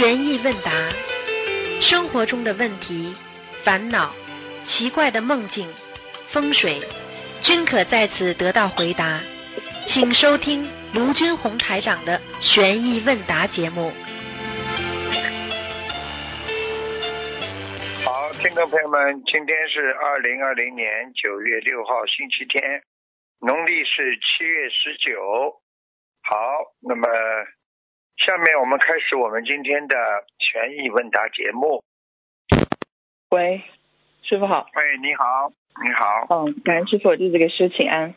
悬疑问答，生活中的问题、烦恼、奇怪的梦境、风水，均可在此得到回答。请收听卢军红台长的悬疑问答节目。好，听众朋友们，今天是二零二零年九月六号，星期天，农历是七月十九。好，那么下面我们开始我们今天的权益问答节目。喂，师傅好。喂，你好，你好，嗯，感恩师傅，弟子给师请安，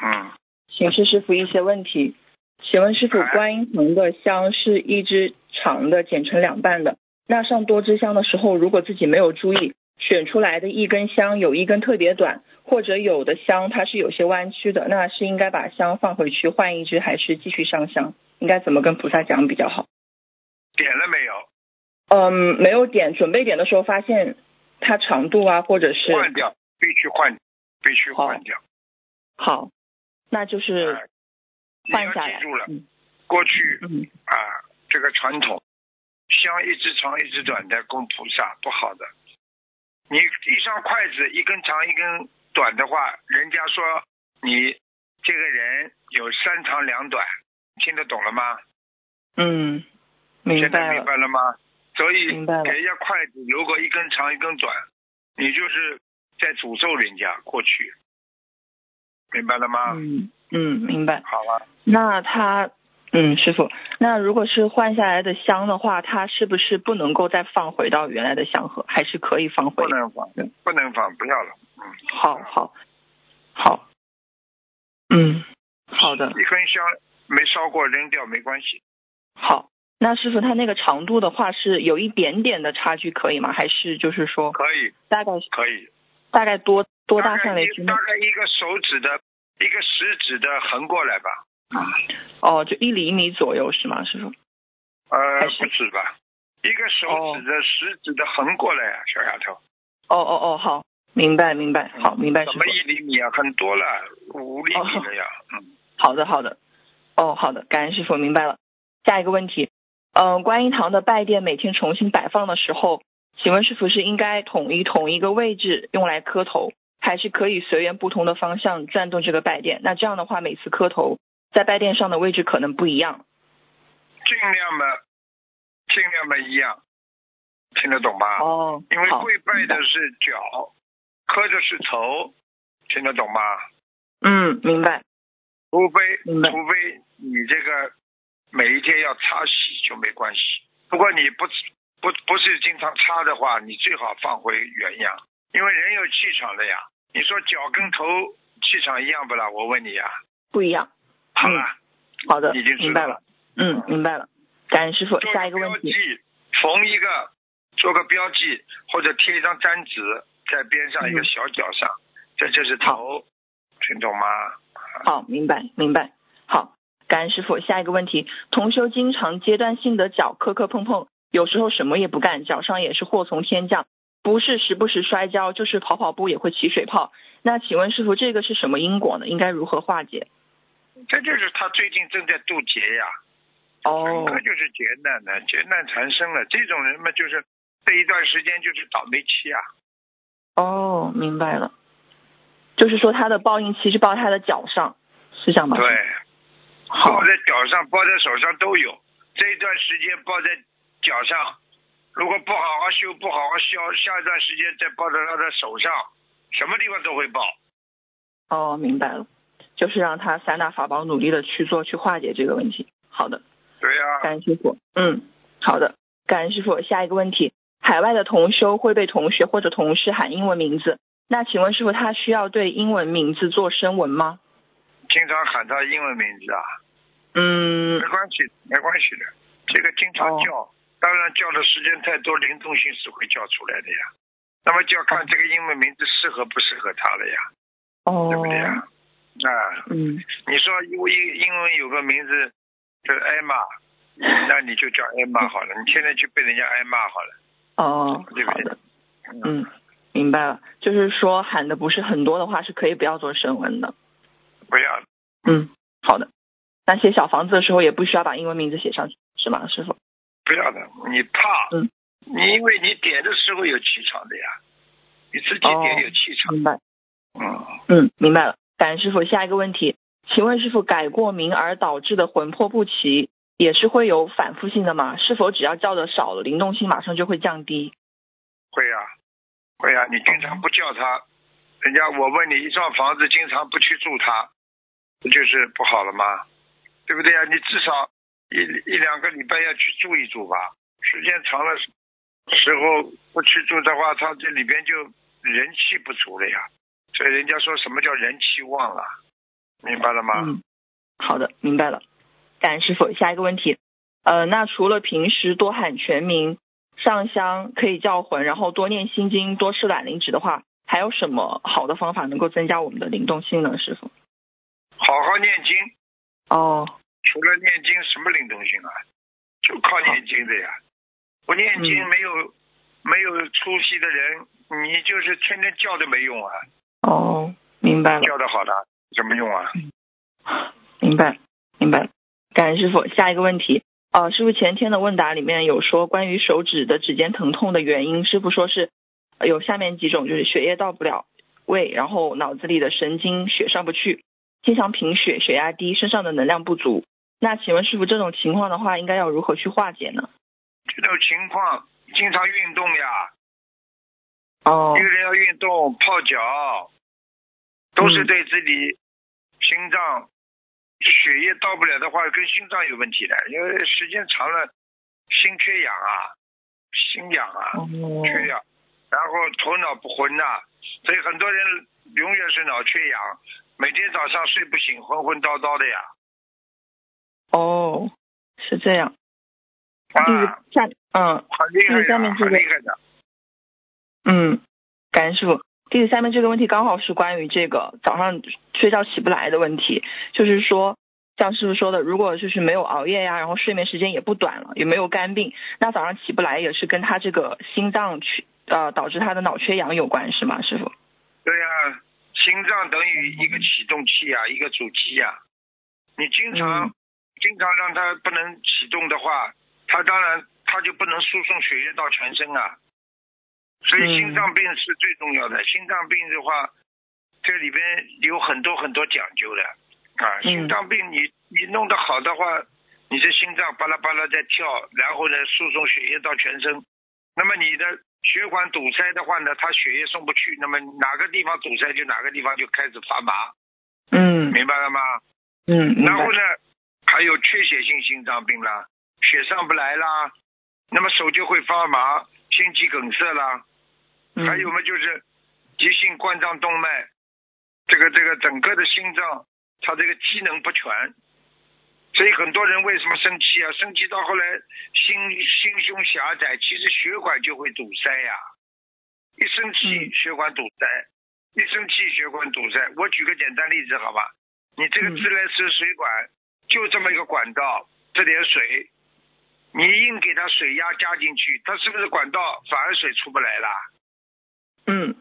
嗯，请示师傅一些问题。请问师傅，哎观音堂的香是一支长的剪成两半的，那上多支香的时候，如果自己没有注意，选出来的一根香有一根特别短，或者有的香它是有些弯曲的，那是应该把香放回去换一支，还是继续上香？应该怎么跟菩萨讲比较好？点了没有？嗯，没有点，准备点的时候发现它长度啊，或者是换掉，必须换，必须换掉。好，那就是换下来。记住了，嗯过去嗯，啊，这个传统，香一直长一直短的供菩萨不好的。你一双筷子一根长一根短的话，人家说你这个人有三长两短，听得懂了吗？嗯，明现在明白了。吗？所以给人家筷子如果一根长一根短，你就是在诅咒人家过去，明白了吗？嗯嗯，明白。好了，那他，嗯，师傅，那如果是换下来的香的话，他是不是不能够再放回到原来的香盒，还是可以放回不？能放，不能放，不要了。嗯，好好好，嗯，好的，一根香没烧过扔掉没关系，好。那师傅，他那个长度的话是有一点点的差距，可以吗？还是就是说可以，大概可以。大概多多大概范围之内大？概一个手指的一个食指的横过来吧。啊哦，就一厘米左右是吗，师傅？呃，是不止吧，一个手指的食指的横过来啊，小丫头。哦哦哦，好，明白明白，好明白什么。一厘米啊？很多了，五厘米了呀。嗯，好的，好的。哦，好的，感恩师傅，明白了。下一个问题，嗯、观音堂的拜殿每天重新摆放的时候，请问师傅是应该统一同一个位置用来磕头，还是可以随缘不同的方向转动这个拜殿？那这样的话，每次磕头在拜殿上的位置可能不一样。尽量的，尽量的一样，听得懂吗？哦，因为跪拜的是脚，磕的是头，听得懂吗？嗯，明白。除非除非你这个每一天要擦洗就没关系。如果你不不不是经常擦的话，你最好放回原样，因为人有气场的呀。你说脚跟头气场一样不啦？我问你呀。不一样。好了，好的，已经明白了。嗯，明白了。感恩师傅。下一个标记问题。，缝一个，做个标记，或者贴一张粘纸在边上一个嗯小角上，这就是头，听懂吗？好，明白明白。好，感恩师傅。下一个问题，同修经常阶段性的脚磕磕碰碰，有时候什么也不干，脚上也是祸从天降，不是时不时摔跤，就是跑跑步也会起水泡。那请问师傅，这个是什么因果呢？应该如何化解？这就是他最近正在渡劫呀。哦个就是劫难的，劫难缠身了。这种人嘛，就是这一段时间就是倒霉期啊。哦，明白了。就是说他的报应其实报他的脚上，是这样吗？对，好抱在脚上、报在手上都有。这一段时间报在脚上，如果不好好修、不好好消，下一段时间再报在他的手上，什么地方都会报。哦，明白了，就是让他三大法宝努力的去做，去化解这个问题。好的。对呀、感恩师傅。嗯，好的，感恩师傅。下一个问题，海外的同修会被同学或者同事喊英文名字，那请问师傅，他需要对英文名字做声纹吗？经常喊他英文名字啊，嗯没，关系，没关系的。这个经常哦叫，当然叫的时间太多，灵动性是会叫出来的呀。那么就要看这个英文名字适合不适合他了呀，哦对不对呀？哦，啊，嗯，你说英英英文有个名字叫艾玛，那你就叫艾玛好了。你现在去被人家挨骂好了，哦，对不对？嗯，明白了，就是说喊的不是很多的话，是可以不要做声纹的。不要，嗯，好的。那写小房子的时候也不需要把英文名字写上去，是吗，师傅？不要的，你怕，嗯你因为你点的时候有气场的呀，你自己哦点有气场，明白。嗯，嗯，明白了。感恩师傅。下一个问题，请问师傅，改过名而导致的魂魄不齐，也是会有反复性的吗？是否只要叫的少了，灵动性马上就会降低？会呀、会呀、你经常不叫他，人家我问你，一幢房子经常不去住它，不就是不好了吗？对不对呀、你至少一一两个礼拜要去住一住吧，时间长了时候不去住的话，它这里边就人气不足了呀。所以人家说什么叫人气旺了？明白了吗？嗯，好的，明白了。感恩师傅。下一个问题，呃，那除了平时多喊全名、上香可以叫魂，然后多念心经、多吃卵磷脂的话，还有什么好的方法能够增加我们的灵动性呢？师傅？好好念经，哦，除了念经，什么灵动性啊？就靠念经的呀。不念经嗯没有、没有出息的人，你就是天天叫都没用啊，哦，明白了。叫的好的什么用啊？明白，明白了。感恩师傅。下一个问题，呃，师傅前天的问答里面有说关于手指的指尖疼痛的原因，师傅说是呃有下面几种，就是血液到不了胃，然后脑子里的神经血上不去，经常贫血、血压低、身上的能量不足。那请问师傅，这种情况的话，应该要如何去化解呢？这种情况经常运动呀，哦一个人要运动、泡脚，都是嗯对自己心脏血液到不了的话，跟心脏有问题的，因为时间长了，心缺氧啊，心痒啊。哦缺氧，然后头脑不昏呐、所以很多人永远是脑缺氧，每天早上睡不醒，昏昏叨叨的呀。哦，是这样。啊，下嗯很厉害的，很厉害的。嗯，感恩师傅。弟子下面这个问题刚好是关于这个早上睡觉起不来的问题，就是说，像师傅说的，如果就是没有熬夜呀，然后睡眠时间也不短了，也没有肝病，那早上起不来也是跟他这个心脏缺呃导致他的脑缺氧有关是吗，师傅？对呀、心脏等于一个启动器呀、一个主机呀、你经常、嗯经常让它不能启动的话，它当然它就不能输送血液到全身啊。所以嗯心脏病是最重要的。心脏病的话，这里边有很多很多讲究的啊。嗯心脏病你你弄得好的话，你这心脏巴拉巴拉在跳，然后呢输送血液到全身。那么你的血管堵塞的话呢，它血液送不去，那么哪个地方堵塞就哪个地方就开始发麻，嗯明白了吗？嗯，然后呢，还有缺血性心脏病啦，血上不来啦，那么手就会发麻，心肌梗塞啦，嗯还有嘛就是急性冠状动脉，这个这个整个的心脏它这个机能不全，所以很多人为什么生气啊？生气到后来心心胸狭窄，其实血管就会堵塞呀、一生气嗯血管堵塞，一生气血管堵塞。我举个简单例子好吧？你这个嗯自来水水管就这么一个管道，这点水，你硬给它水压加进去，它是不是管道反而水出不来啦？嗯，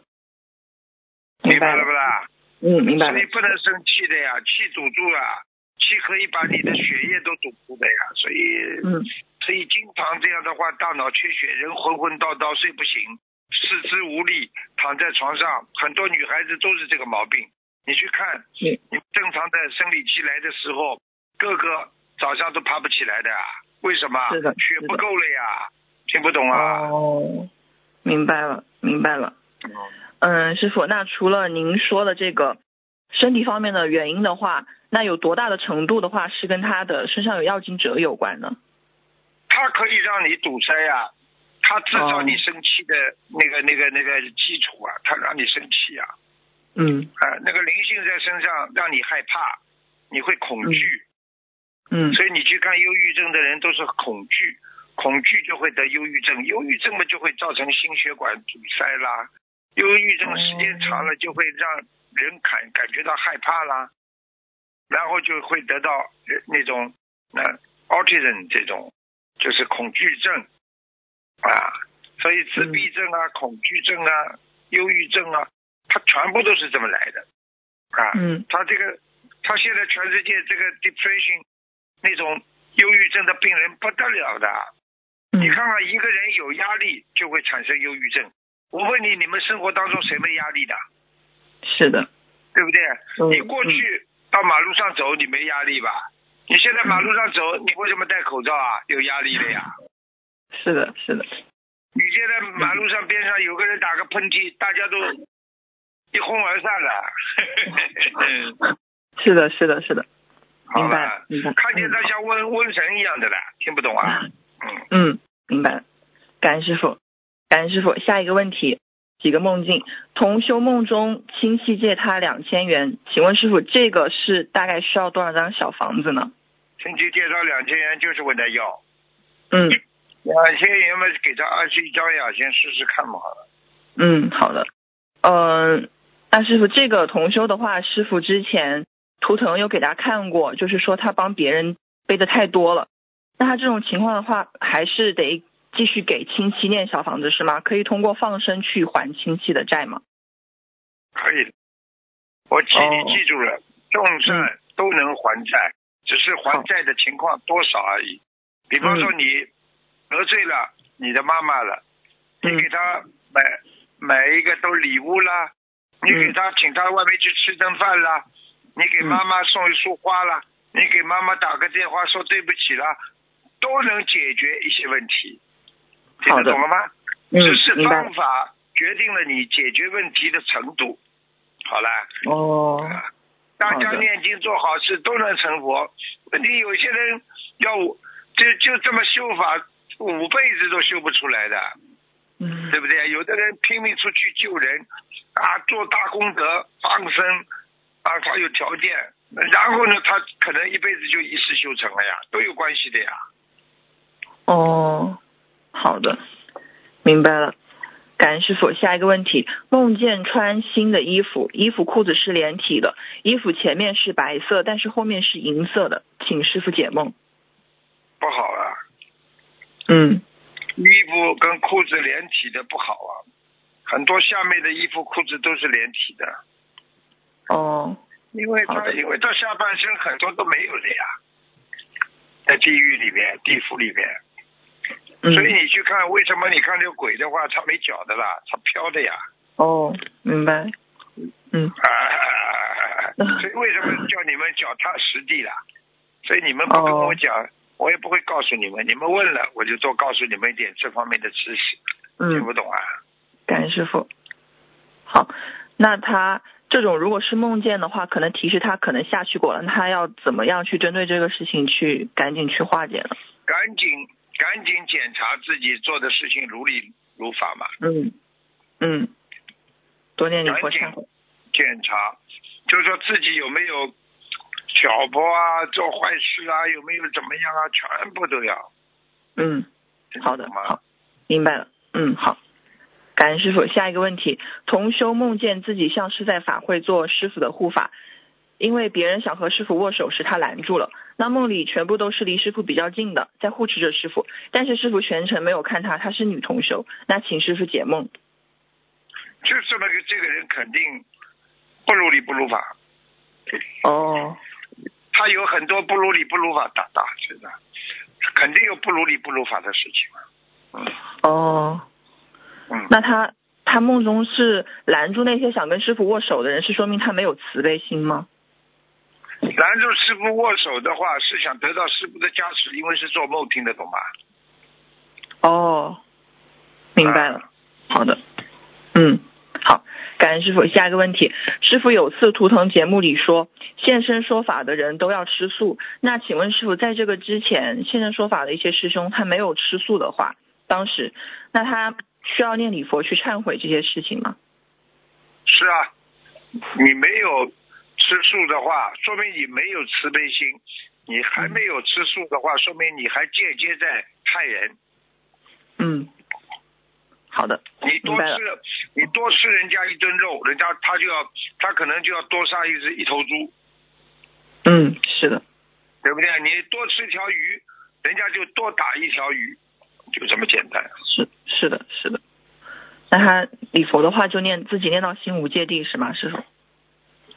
明白白了不啦？嗯，明白了所以。不能生气的呀，气堵住了，气可以把你的血液都堵住的呀。所以，嗯所以经常这样的话，大脑缺血，人昏昏叨叨，睡不醒，四肢无力，躺在床上，很多女孩子都是这个毛病。你去看，嗯你正常的生理期来的时候，个个早上都爬不起来的呀，为什么？是的血不够了呀，听不懂啊？哦，明白了，明白了。嗯嗯，师傅，那除了您说的这个身体方面的原因的话，那有多大的程度的话是跟他的身上有药精者有关呢？它可以让你堵塞呀、它制造哦你生气的那个、那个、那个基础啊，它让你生气啊，嗯。啊、那个灵性在身上让你害怕，你会恐惧，嗯。所以你去看忧郁症的人都是恐惧，恐惧就会得忧郁症，忧郁症嘛就会造成心血管堵塞啦，忧郁症时间长了就会让人感感觉到害怕啦，然后就会得到呃那种那、autism 这种就是恐惧症啊，所以自闭症啊、恐惧症啊、忧郁症啊，它全部都是这么来的啊。嗯。他这个，他现在全世界这个 depression 那种忧郁症的病人不得了的，嗯。你看看一个人有压力就会产生忧郁症。我问你，你们生活当中谁没压力的？是的，对不对？嗯你过去到马路上走，你没压力吧？你现在马路上走，你为什么戴口罩啊？有压力的呀。是的，是的，你现在马路上边上有个人打个喷嚏，大家都一哄而散了。嗯 是的，是的，是的，好明白吧。看见他像瘟瘟神一样的了，听不懂啊？嗯，嗯，明白了。感恩师傅，感恩师傅。下一个问题，几个梦境，同修梦中亲戚借他两千元，请问师傅，这个是大概需要多少张小房子呢？亲戚介绍两千元就是问他要，嗯两千元嘛，给他二十一张呀，先试试看嘛。好了。嗯，好的。嗯、那师傅，这个同修的话，师傅之前图腾有给大家看过，就是说他帮别人背的太多了。那他这种情况的话，还是得继续给亲戚念小房子是吗？可以通过放生去还亲戚的债吗？可以，我记哦你记住了，众生都能还债，只是还债的情况多少而已。比方说你得罪了你的妈妈了，你给嗯她买买一个都礼物啦，你给她请她外面去吃顿饭啦，你给妈妈送一束花啦，你给妈妈打个电话说对不起啦，都能解决一些问题。听得懂了吗？嗯只是，方。法决定了你解决问题的程度。好了，哦，大家念经做好事都能成佛。问题有些人要就就这么修法，五辈子都修不出来的，嗯对不对？有的人拼命出去救人啊，做大功德、放生啊，他有条件，然后呢，他可能一辈子就一世修成了呀，都有关系的呀。哦，好的，明白了。感恩师傅。下一个问题：梦见穿新的衣服，衣服裤子是连体的，衣服前面是白色，但是后面是银色的，请师傅解梦。不好啊，嗯。衣服跟裤子连体的不好啊，很多下面的衣服裤子都是连体的，哦，因为他因为他下半身很多都没有的呀，在地狱里面、地府里面，嗯所以你去看为什么你看这个鬼的话，他没脚的啦，他飘的呀，哦，明白。嗯啊，所以为什么叫你们脚踏实地啦？所以你们不跟我讲，我也不会告诉你们，你们问了我就多告诉你们一点这方面的知识，听嗯，不懂啊？感恩师傅。好，那他这种如果是梦见的话，可能提示他可能下去过了，那他要怎么样去针对这个事情去赶紧去化解呢？赶紧赶紧检查自己做的事情如理如法嘛，嗯嗯，多念点佛赶紧忏悔。检查，就说自己有没有挑拨啊、做坏事啊，有没有怎么样啊，全部都要。嗯，好的，好，明白了。嗯，好。感恩师傅。下一个问题：同修梦见自己像是在法会做师傅的护法，因为别人想和师傅握手时，他拦住了。那梦里全部都是离师傅比较近的，在护持着师傅，但是师傅全程没有看他，他是女同修。那请师傅解梦。就这么个这个人肯定不如理不如法，哦，他有很多不如理不如法，打打真的，肯定有不如理不如法的事情嘛。嗯哦，嗯，那他他梦中是拦住那些想跟师傅握手的人，是说明他没有慈悲心吗？拦住师傅握手的话，是想得到师傅的加持，因为是做梦，听得懂吗？哦，明白了。啊好的，嗯，好，感恩师傅。下一个问题，师傅有次图腾节目里说，现身说法的人都要吃素。那请问师傅，在这个之前，现身说法的一些师兄他没有吃素的话，当时那他需要念礼佛去忏悔这些事情吗？是啊，你没有吃素的话，说明你没有慈悲心；你还没有吃素的话，说明你还间接在害人。嗯，好的，你多吃，你多吃人家一顿肉，人家他就要，他可能就要多杀一只一头猪，嗯，是的，对不对？你多吃一条鱼，人家就多打一条鱼，就这么简单。是是的，是的。那他礼佛的话，就念自己念到心无芥蒂是吗，师傅？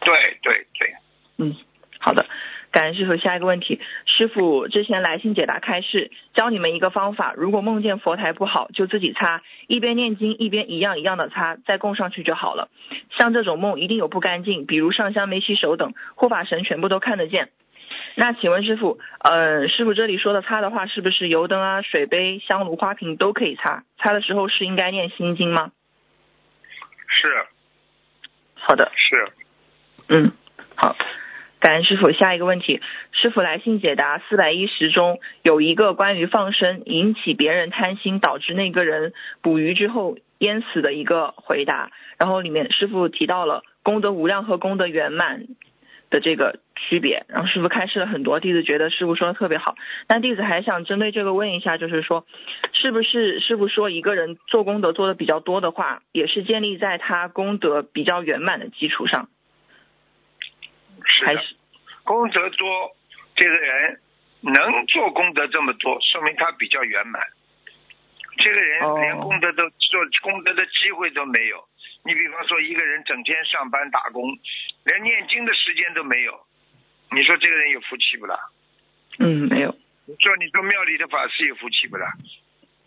对对对，嗯，好的。感恩师傅。下一个问题，师傅之前来信解答开示，教你们一个方法，如果梦见佛台不好，就自己擦，一边念经一边一样一样的擦，再供上去就好了。像这种梦一定有不干净，比如上香没洗手等，护法神全部都看得见。那请问师傅，呃，师傅这里说的擦的话，是不是油灯啊、水杯、香炉、花瓶都可以擦？擦的时候是应该念心经吗？是好的，是，嗯，好，感恩师傅。下一个问题，师傅来信解答四百一十中有一个关于放生引起别人贪心，导致那个人捕鱼之后淹死的一个回答。然后里面师傅提到了功德无量和功德圆满的这个区别，然后师傅开示了很多，弟子觉得师傅说的特别好。但弟子还想针对这个问一下，就是说，是不是师傅说一个人做功德做的比较多的话，也是建立在他功德比较圆满的基础上，还是功德多，这个人能做功德这么多，说明他比较圆满。这个人哦连功德都做功德的机会都没有。你比方说，一个人整天上班打工，连念经的时间都没有，你说这个人有福气不啦？嗯没有你说你做庙里的法师有福气不啦？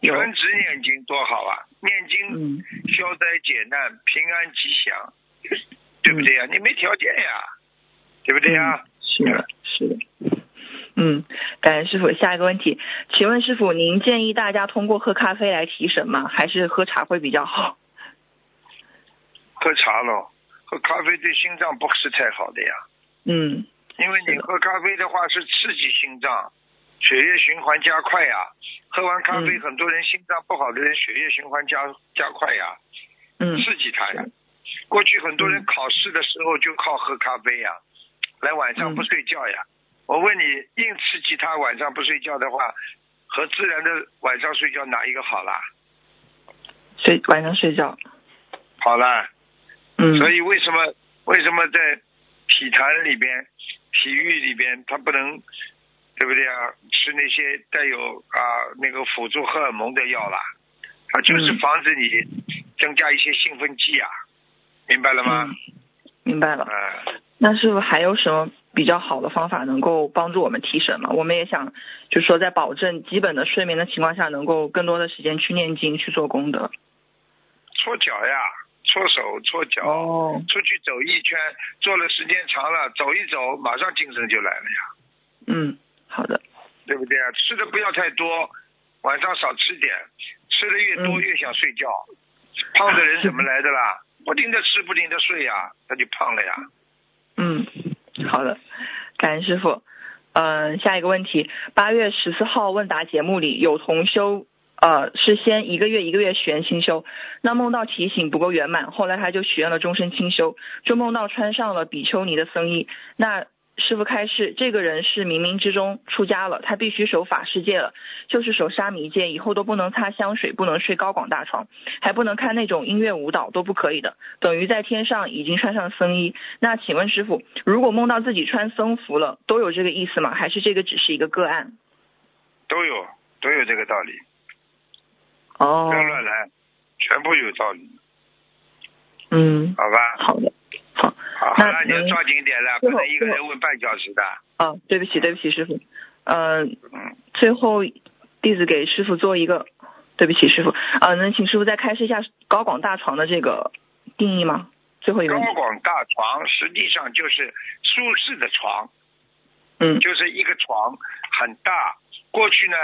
有全职念经多好啊！念经嗯消灾解难、平安吉祥，对不对呀、你没条件呀，对不对呀？是的是的。嗯，感恩师傅。下一个问题，请问师傅，您建议大家通过喝咖啡来提神吗？还是喝茶会比较好？喝茶咯，喝咖啡对心脏不是太好的呀，嗯因为你喝咖啡的话是刺激心脏，血液循环加快呀。喝完咖啡，嗯很多人心脏不好的人血液循环加加快呀，嗯刺激他呀。过去很多人嗯考试的时候就靠喝咖啡呀，来晚上不睡觉呀。我问你，硬刺激他晚上不睡觉的话，和自然的晚上睡觉哪一个好啦？睡晚上睡觉。好啦，嗯，所以为什么为什么在体坛里边、体育里边，他不能对不对啊？吃那些带有啊那个辅助荷尔蒙的药啦，它就是嗯防止你增加一些兴奋剂啊，明白了吗？嗯明白了。啊、那是不是还有什么比较好的方法能够帮助我们提神吗？我们也想，就是说在保证基本的睡眠的情况下，能够更多的时间去念经去做功德。搓脚呀，搓手、搓脚，哦，出去走一圈，做的时间长了，走一走，马上精神就来了呀，嗯，好的，对不对啊？吃的不要太多，晚上少吃点，吃的越多嗯越想睡觉。胖的人怎么来的啦？不停的吃，不停的睡呀，他就胖了呀。嗯，好的，感恩师傅。嗯，下一个问题，八月十四号问答节目里有同修，呃，是先一个月一个月许愿清修，那梦到提醒不够圆满，后来他就许愿了终身清修，就梦到穿上了比丘尼的僧衣。那师傅开示，这个人是冥冥之中出家了，他必须守法世戒了，就是守沙弥戒，以后都不能擦香水，不能睡高广大床，还不能看那种音乐舞蹈，都不可以的。等于在天上已经穿上僧衣。那请问师傅，如果梦到自己穿僧服了，都有这个意思吗？还是这个只是一个个案？都有都有这个道理，哦不要乱来，全部有道理，嗯，好吧？好的，好，那了，你抓紧点了，不能一个人问半小时的。啊，对不起，对不起，师傅，呃，嗯，最后弟子给师傅做一个，对不起，师傅，啊，能请师傅再开示一下高广大床的这个定义吗？最后一个，高广大床实际上就是舒适的床，嗯就是一个床很大。过去呢，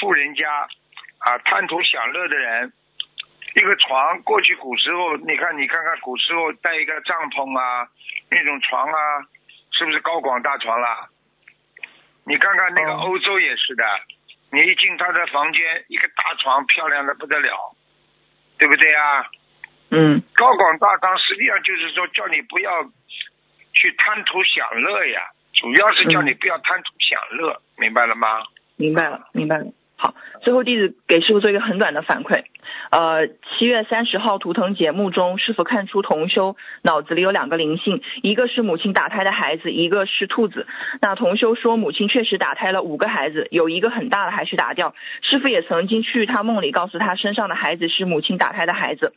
富人家啊贪图享乐的人，一个床过去古时候，你看你看看古时候带一个帐篷啊，那种床啊，是不是高广大床啦？你看看那个哦欧洲也是的，你一进他的房间，一个大床漂亮的不得了，对不对啊？嗯高广大堂实际上就是说叫你不要去贪图享乐呀，主要是叫你不要贪图享乐，明白了吗？明白了，明白了。好，最后弟子给师傅做一个很短的反馈。呃，七月三十号图腾节目中，师傅看出同修脑子里有两个灵性，一个是母亲打胎的孩子，一个是兔子。那同修说，母亲确实打胎了五个孩子，有一个很大的还是打掉。师傅也曾经去他梦里告诉他，身上的孩子是母亲打胎的孩子。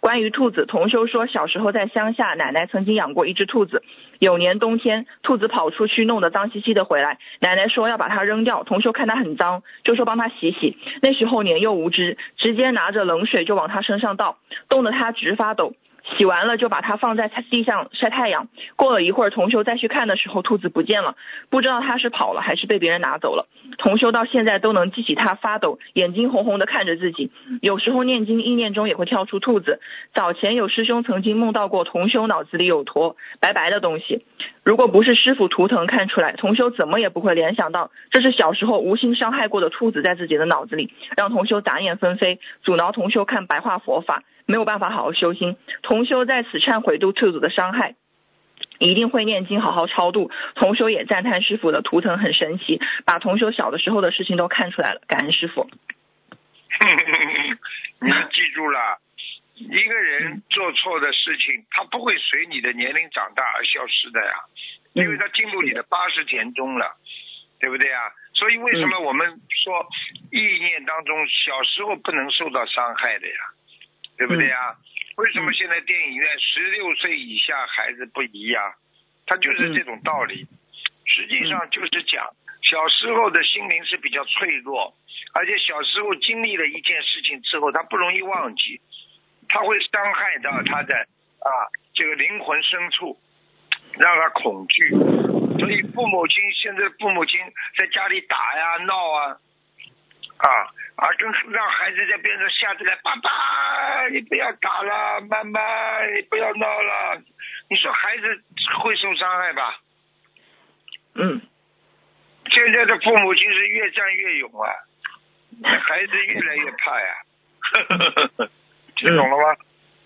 关于兔子，同修说，小时候在乡下，奶奶曾经养过一只兔子。有年冬天，兔子跑出去，弄得脏兮兮的回来，奶奶说要把它扔掉。同修看它很脏，就说帮它洗洗。那时候年幼无知，直接拿着冷水就往他身上倒，冻得他直发抖。洗完了就把它放在地上晒太阳。过了一会儿，同修再去看的时候，兔子不见了，不知道他是跑了还是被别人拿走了。同修到现在都能记起他发抖，眼睛红红的看着自己。有时候念经意念中也会跳出兔子。早前有师兄曾经梦到过同修脑子里有坨白白的东西，如果不是师傅图腾看出来，同修怎么也不会联想到这是小时候无心伤害过的兔子在自己的脑子里，让同修杂念纷飞，阻挠同修看白话佛法。没有办法好好修心，同修在此忏悔度兔子的伤害，一定会念经好好超度。同修也赞叹师傅的图腾很神奇，把同修小的时候的事情都看出来了，感恩师傅。你记住了，一个人做错的事情，他不会随你的年龄长大而消失的呀，因为他进入你的八十田中了，对不对啊？所以为什么我们说意念当中小时候不能受到伤害的呀？对不对呀？为什么现在电影院十六岁以下孩子不宜呀？他就是这种道理。实际上就是讲小时候的心灵是比较脆弱，而且小时候经历了一件事情之后，他不容易忘记，他会伤害到他的啊这个灵魂深处，让他恐惧。所以父母亲现在父母亲在家里打呀闹啊。啊啊！跟让孩子在边上吓起来，爸爸，你不要打了，妈妈，你不要闹了。你说孩子会受伤害吧？嗯。现在的父母亲是越战越勇啊，孩子越来越怕呀。听懂了吗？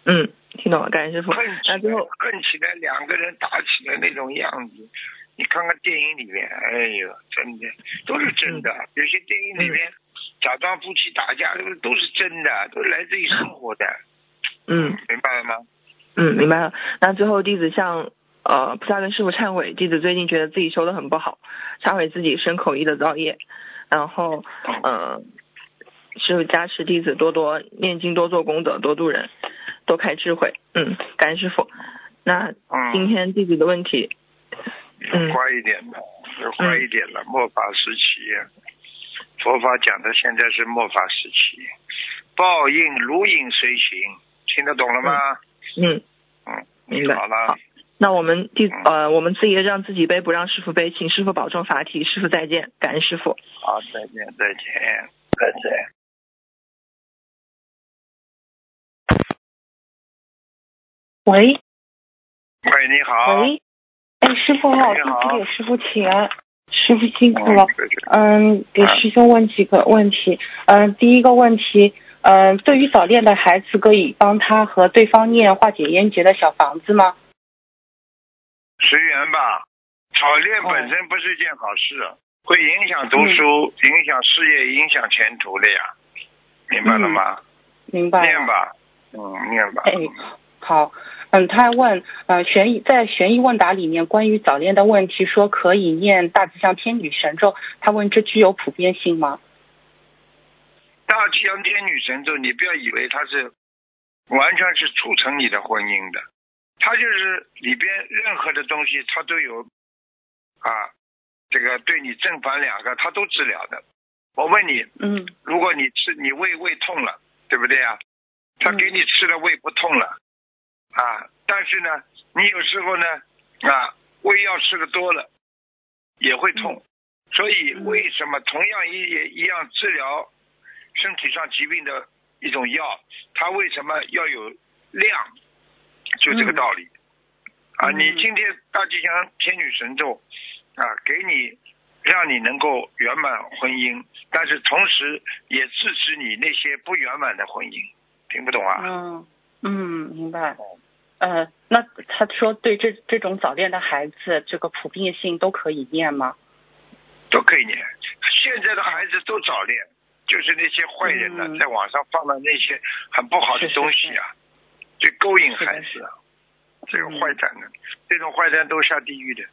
嗯，听懂了，感谢师傅。恨起来，恨起来，两个人打起来那种样子，你看看电影里面，哎呦，真的都是真的，有些电影里面。假装夫妻打架，这个都是真的，都来自于生活的。嗯，明白了吗？嗯，明白了。那最后弟子向呃菩萨跟师傅忏悔，弟子最近觉得自己修的很不好，忏悔自己身口意的造业，然后嗯，师傅加持弟子多多念经，多做功德，多度人，多开智慧。嗯，感恩师傅。那今天弟子的问题，嗯，乖一点的，乖一点的，末法时期。佛法讲的现在是末法时期，报应如影随形，听得懂了吗？嗯嗯，明白。好了，那我们第呃，我们自己让自己背，不让师傅背，请师傅保重法体。师傅再见，感恩师傅。好，再见，再见，再见。喂。喂，你好。喂。哎，师傅好，弟子给师傅请安。师傅辛苦了，嗯，给师兄问几个问题，嗯，第一个问题，嗯，对于早恋的孩子，可以帮他和对方念化解冤结的小房子吗？随缘吧，早恋本身不是一件好事，会影响读书，影响事业，影响前途的呀，明白了吗？明白。念吧，嗯，念吧。哎，好。嗯，他问，呃，悬疑在悬疑问答里面关于早恋的问题，说可以念大吉祥天女神咒，他问这具有普遍性吗？大吉祥天女神咒，你不要以为它是完全是促成你的婚姻的，它就是里边任何的东西，它都有啊，这个对你正反两个，它都治疗的。我问你，嗯，如果你吃你胃胃痛了，对不对呀？他给你吃了胃不痛了。啊，但是呢，你有时候呢，啊，胃药吃的多了也会痛，所以为什么同样一一样治疗身体上疾病的一种药，它为什么要有量？就这个道理。啊，你今天大吉祥天女神咒啊，给你让你能够圆满婚姻，但是同时也制止你那些不圆满的婚姻。听不懂啊？嗯嗯，明白。呃，那他说对这这种早恋的孩子，这个普遍性都可以念吗？都可以念。现在的孩子都早恋，就是那些坏人呢，嗯在网上放的那些很不好的东西啊，就勾引孩子啊。这个嗯坏蛋呢，这种坏蛋都下地狱的，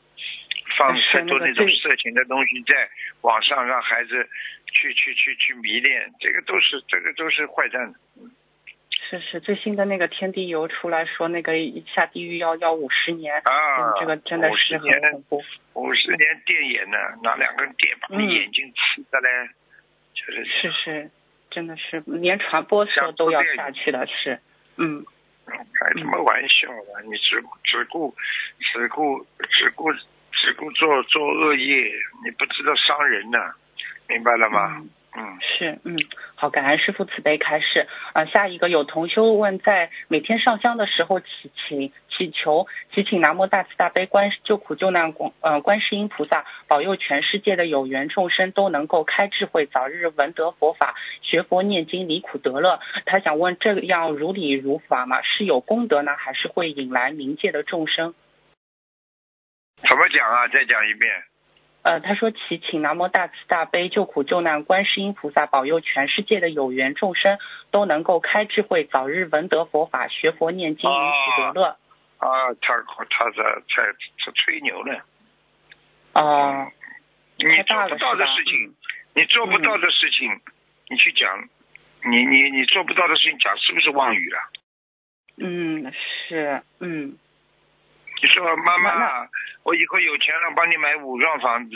放是太多那种色情的东西在网上，让孩子去去去去迷恋，这个都是这个都是坏蛋。是是最新的那个天地游出来说那个下地狱要要五十年，啊嗯，这个真的是很恐怖。五十年电眼呢，拿两根电把你嗯眼睛刺的嘞，就是是是，真的是连传播社都要下去的是，嗯开什么玩笑啊！你只只顾只顾只顾只顾做做恶业，你不知道伤人呐、明白了吗？嗯嗯，是嗯，好，感恩师父慈悲开示。啊，下一个有同修问，在每天上香的时候祈请祈求祈请南无大慈大悲观救苦救难观呃观世音菩萨保佑全世界的有缘众生都能够开智慧，早日闻得佛法，学佛念经离苦得乐。他想问，这样如理如法吗？是有功德呢，还是会引来冥界的众生？怎么讲啊？再讲一遍。呃，他说祈请南无大慈大悲救苦救难观世音菩萨保佑全世界的有缘众生都能够开智慧，早日闻得佛法，学佛念经，离苦得乐。啊，他他在在在吹牛呢。哦、你做不到的事情，你做不到的事情，你去讲，你你你做不到的事情讲，是不是妄语了？嗯，嗯，是，嗯，你说妈妈，我以后有钱了，帮你买五幢房子，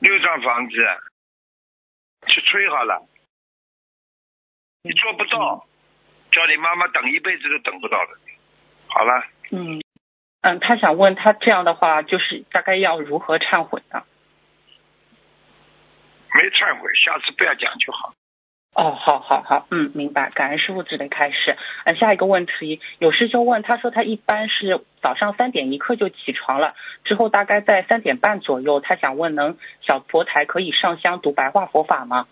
六幢房子，去吹好了。你做不到，叫你妈妈等一辈子都等不到的。好了，嗯，嗯，他想问他这样的话，就是大概要如何忏悔呢？没忏悔，下次不要讲就好。哦，好好好，嗯，明白。感恩师傅指的开始。嗯，下一个问题，有师兄问，他说他一般是早上三点一刻就起床了，之后大概在三点半左右，他想问能小佛台可以上香读白话佛法吗？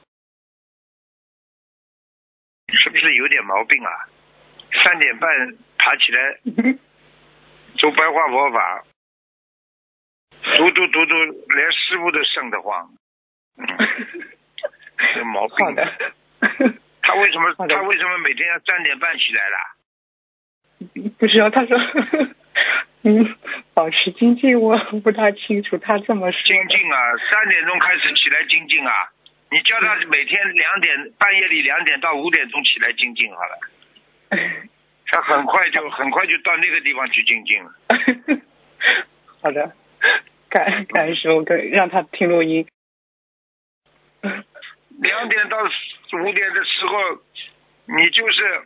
是不是有点毛病啊？三点半爬起来 读白话佛法，读读读读，连师傅都瘆得慌。嗯，有毛病。好的。他为什么他为什么每天要三点半起来啦？不知道，他说，嗯，保持精进，我不大清楚他这么说。精进啊，三点钟开始起来精进啊！你叫他每天两点半夜里两点到五点钟起来精进好了，他很快就很快就到那个地方去精进了。好的，感感恩师傅，跟让他听录音。两点到五点的时候，你就是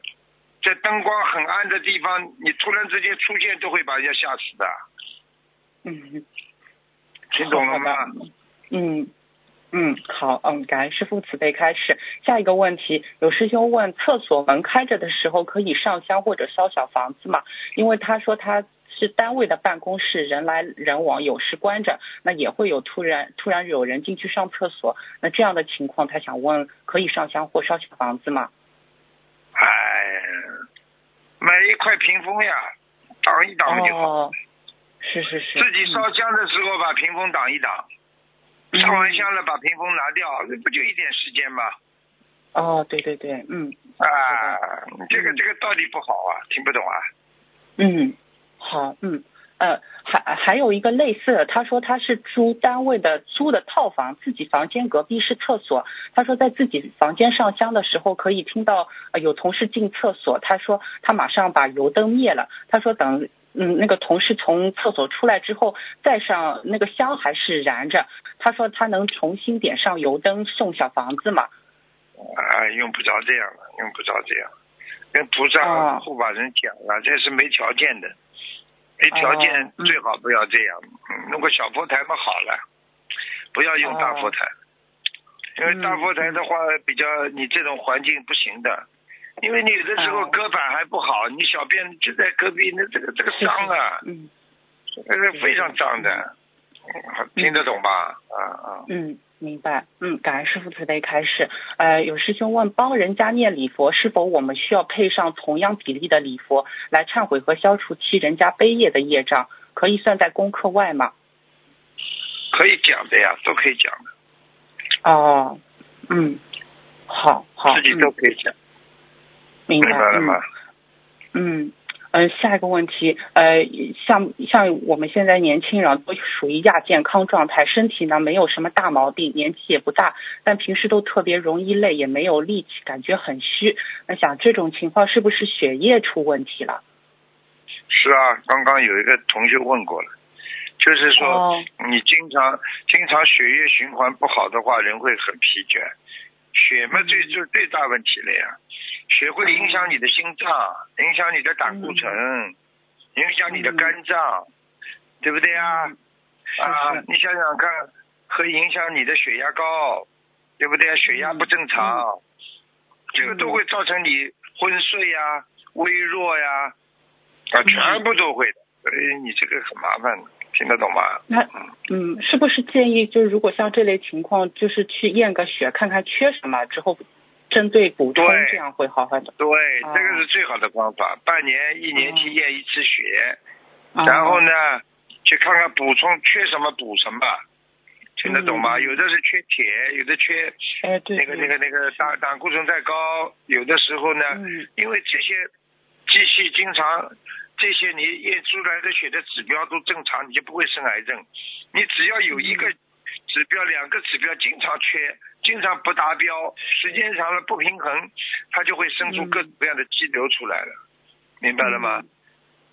在灯光很暗的地方，你突然之间出现，都会把人家吓死的。嗯，听懂了吗？嗯嗯，好，嗯，感恩师父慈悲开始。下一个问题，有师兄问，厕所门开着的时候可以上香或者烧小房子吗？因为他说他是单位的办公室，人来人往，有时关着，那也会有突然突然有人进去上厕所，那这样的情况，他想问，可以上香或烧小房子吗？哎，买一块屏风呀，挡一挡就好。哦，是是是，自己烧香的时候把屏风挡一挡，嗯上完香了把屏风拿掉，那不就一点时间吗？哦，对对对，嗯啊，这个这个道理不好啊，听不懂啊？嗯，好，嗯呃，还还有一个类似的，他说他是租单位的租的套房，自己房间隔壁是厕所。他说在自己房间上香的时候，可以听到呃有同事进厕所。他说他马上把油灯灭了。他说等嗯那个同事从厕所出来之后，再上那个香还是燃着。他说他能重新点上油灯送小房子吗？啊，用不着这样了，用不着这样，跟菩萨哦护法人讲了，这是没条件的，没条件最好不要这样。嗯，弄个小佛台嘛好了，不要用大佛台，因为大佛台的话比较你这种环境不行的。因为你有的时候哦。隔板还不好，你小便就在隔壁，那这个这个脏啊，嗯那个非常脏的，嗯。听得懂吧？啊啊。嗯，明白。嗯，感恩师傅慈悲开示。呃，有师兄问，帮人家念礼佛，是否我们需要配上同样比例的礼佛来忏悔和消除其人家悲业的业障？可以算在功课外吗？可以讲的呀，都可以讲的。哦，嗯，好好，自己都可以讲。明白了吗？嗯。嗯，下一个问题，呃，像像我们现在年轻人都属于亚健康状态，身体呢没有什么大毛病，年纪也不大，但平时都特别容易累，也没有力气，感觉很虚。那想这种情况是不是血液出问题了？是啊，刚刚有一个同学问过了，就是说你经常经常血液循环不好的话，人会很疲倦，血嘛最最最大问题了呀。血会影响你的心脏，影响你的胆固醇，影响你的肝脏，对不对啊？啊，你想想看，会影响你的血压高，对不对？血压不正常，这个都会造成你昏睡呀、微弱呀，啊，全部都会的。所以你这个很麻烦，听得懂吗？那嗯，是不是建议就是如果像这类情况，就是去验个血，看看缺什么之后。针对补充，这样会好很多。对，这个是最好的方法。半年、一年去验一次血，然后呢，去看看补充缺什么补什么，听得懂吗？有的是缺铁，有的缺那个那个那个胆胆固醇太高，有的时候呢，因为这些机器经常这些你验出来的血的指标都正常，你就不会生癌症。你只要有一个指标、两个指标经常缺。经常不达标，时间长了不平衡，它就会生出各种各样的肌瘤出来了，明白了吗？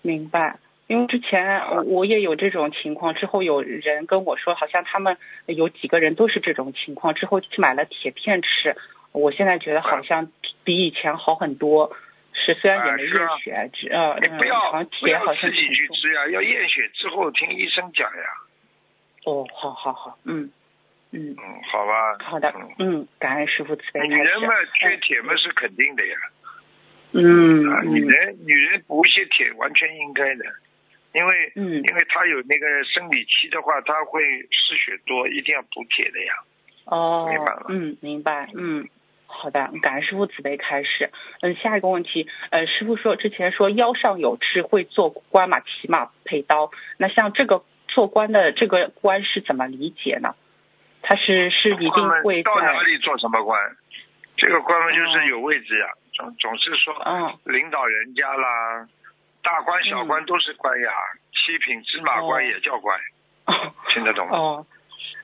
明白，因为之前我也有这种情况，之后有人跟我说，好像他们有几个人都是这种情况，之后去买了铁片吃，我现在觉得好像比以前好很多，是虽然也没验血，只呃，你不要不要自己去吃呀，要验血之后听医生讲呀。哦，好好好，嗯。嗯嗯，好吧。好的，嗯，感恩师傅慈悲。女人嘛，缺铁嘛是肯定的呀。嗯。啊，女人女人补些铁完全应该的，因为嗯，因为她有那个生理期的话，她会失血多，一定要补铁的呀。哦。明白了。嗯，明白。嗯，好的，感恩师傅慈悲开始。嗯，下一个问题，呃，师傅说之前说腰上有痣会做官嘛，骑马配刀。那像这个做官的这个官是怎么理解呢？他是是一定会到哪里做什么官？这个官嘛就是有位置呀，总总是说领导人家啦，大官小官都是官呀，七品芝麻官也叫官，听得懂吗？哦，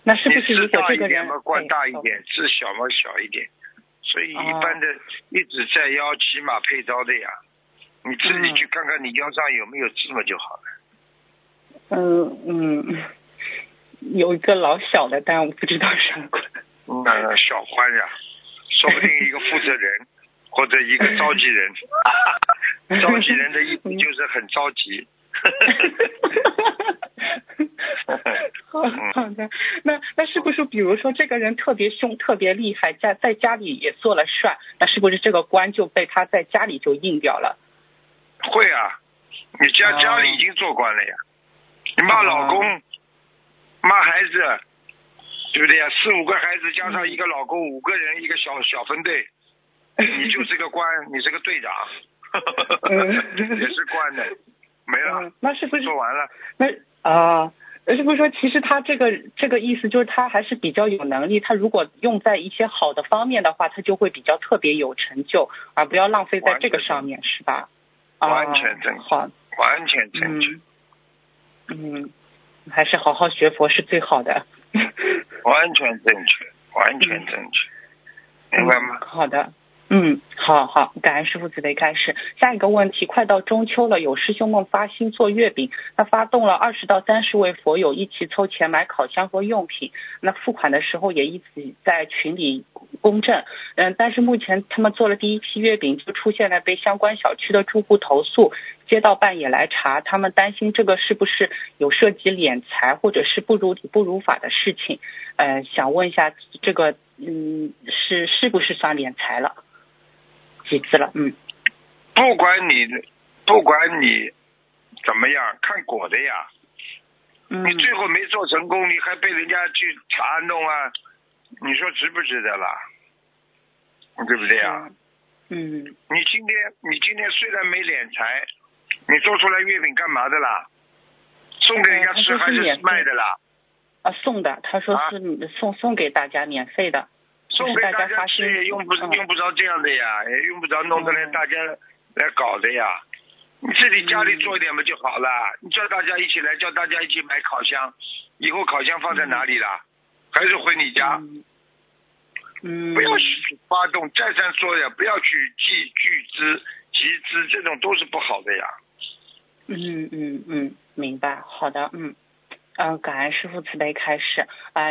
那是不是你大一点嘛，官大一点；字小嘛，小一点。所以一般的一直在腰起码配刀的呀，你自己去看看你腰上有没有字嘛就好了。嗯嗯。有一个老小的，但我不知道什么官。嗯，小官呀，说不定一个负责人 或者一个召集人。召集人的意思就是很着急。好好的，那那是不是比如说这个人特别凶、特别厉害，在在家里也做了帅，那是不是这个官就被他在家里就应掉了？会啊，你家家里已经做官了呀，你骂老公。骂孩子，对不对呀？四五个孩子加上一个老公，五个人一个小小分队，你就是个官，你是个队长，也是官的，没了。那是不是说完了？那啊，是不是说其实他这个这个意思就是他还是比较有能力？他如果用在一些好的方面的话，他就会比较特别有成就，而不要浪费在这个上面，是吧？完全正确，完全正确。嗯。还是好好学佛是最好的。完全正确，完全正确，明白吗？好的。嗯，好好，感恩师傅慈悲开示。下一个问题，快到中秋了，有师兄们发心做月饼，那发动了二十到三十位佛友一起凑钱买烤箱和用品，那付款的时候也一起在群里公证。嗯，但是目前他们做了第一批月饼，就出现了被相关小区的住户投诉，街道办也来查，他们担心这个是不是有涉及敛财或者是不如理不如法的事情？呃，想问一下，这个嗯是是不是算敛财了？几次了？嗯，不管你不管你怎么样，看果的呀。嗯。你最后没做成功，你还被人家去查弄啊？你说值不值得啦？对不对呀？嗯。你今天你今天虽然没敛财，你做出来月饼干嘛的啦？送给人家吃还是卖的啦？啊，送的，他说是送送给大家免费的。送给大家吃也用不用不着这样的呀，也用不着弄得来大家来搞的呀。你自己家里做一点不就好了？你叫大家一起来，叫大家一起买烤箱，以后烤箱放在哪里了？还是回你家？嗯。不要去发动，再三说呀，不要去集聚资、集资，这种都是不好的呀。嗯嗯嗯，明白。好的，嗯嗯，感恩师傅慈悲开示啊。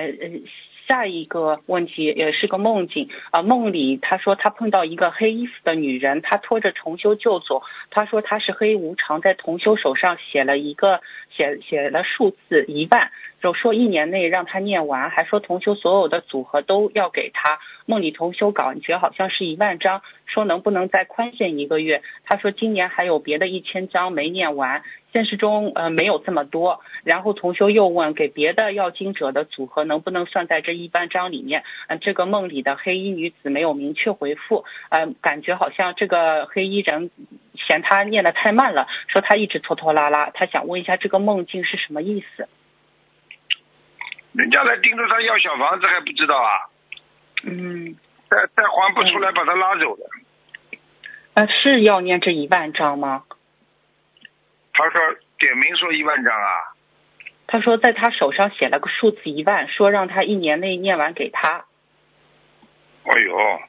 下一个问题也是个梦境啊，梦里他说他碰到一个黑衣服的女人，她拖着重修就走，他说他是黑无常，在同修手上写了一个写写了数字一万，就说一年内让他念完，还说同修所有的组合都要给他。梦里同修感觉好像是一万张，说能不能再宽限一个月？他说今年还有别的一千张没念完。现实中呃没有这么多，然后同修又问给别的要经者的组合能不能算在这一般章里面？嗯，这个梦里的黑衣女子没有明确回复，呃，感觉好像这个黑衣人嫌他念的太慢了，说他一直拖拖拉拉，他想问一下这个梦境是什么意思？人家来盯着他要小房子还不知道啊？嗯，再再还不出来把他拉走的。呃，是要念这一万张吗？他说点名说一万张啊，他说在他手上写了个数字一万，说让他一年内念完给他。哎呦，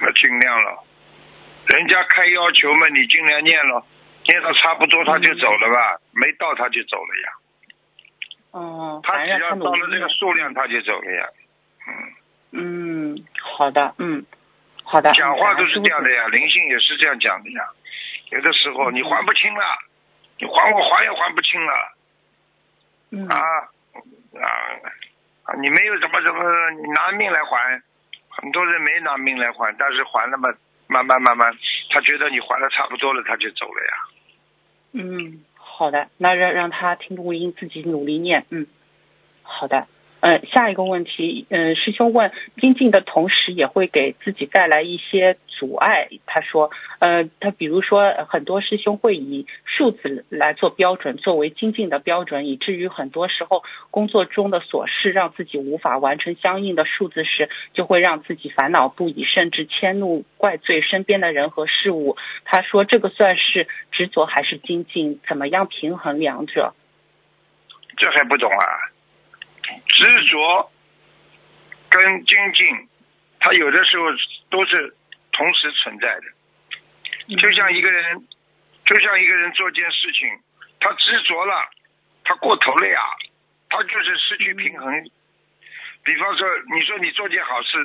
那尽量了，人家开要求嘛，你尽量念了，念到差不多他就走了吧，没到他就走了呀。哦，他只要到了这个数量他就走了呀。嗯。嗯，好的，嗯。好的，讲话都是这样的呀，灵性也是这样讲的呀。有的时候你还不清了，你还我还也还不清了。嗯。啊啊啊！你没有怎么怎么，你拿命来还，很多人没拿命来还，但是还了嘛，慢慢慢慢，他觉得你还的差不多了，他就走了呀。嗯，好的，那让让他听录音，自己努力念。嗯，好的。嗯，下一个问题，嗯，师兄问，精进的同时也会给自己带来一些阻碍。他说，呃，他比如说，很多师兄会以数字来做标准，作为精进的标准，以至于很多时候工作中的琐事让自己无法完成相应的数字时，就会让自己烦恼不已，甚至迁怒怪罪身边的人和事物。他说，这个算是执着还是精进？怎么样平衡两者？这还不懂啊？执着跟精进，它有的时候都是同时存在的。就像一个人，就像一个人做件事情，他执着了，他过头了呀，他就是失去平衡。比方说，你说你做件好事，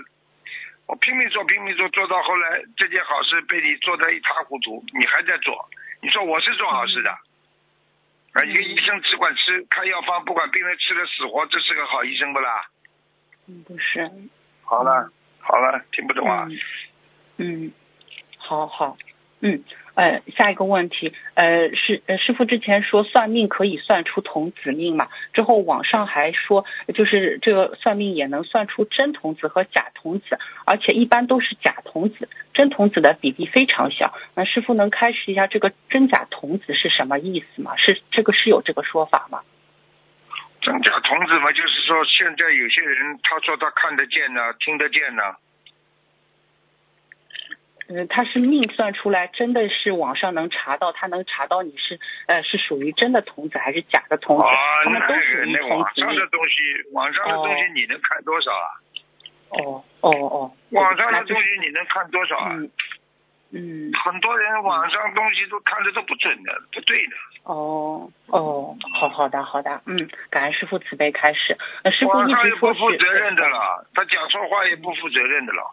我拼命做拼命做，做到后来这件好事被你做得一塌糊涂，你还在做，你说我是做好事的。啊，一个医生只管吃开药方，不管病人吃的死活，这是个好医生不啦？嗯，不是。好了，好了，听不懂啊。嗯，好好，嗯。呃，下一个问题，呃，是呃，师傅之前说算命可以算出童子命嘛？之后网上还说，就是这个算命也能算出真童子和假童子，而且一般都是假童子，真童子的比例非常小。那师傅能开示一下这个真假童子是什么意思吗？是这个是有这个说法吗？真假童子嘛，就是说现在有些人他说他看得见呢，听得见呢。嗯，他是命算出来，真的是网上能查到，他能查到你是呃是属于真的童子还是假的童子？他们都属于童子网上的东西，网上的东西你能看多少啊？哦哦哦。网上的东西你能看多少啊？嗯嗯。很多人网上东西都看的都不准的，不对的。哦哦，好好的好的，嗯，感恩师傅慈悲开示。师傅一直说不负责任的了，他讲错话也不负责任的了。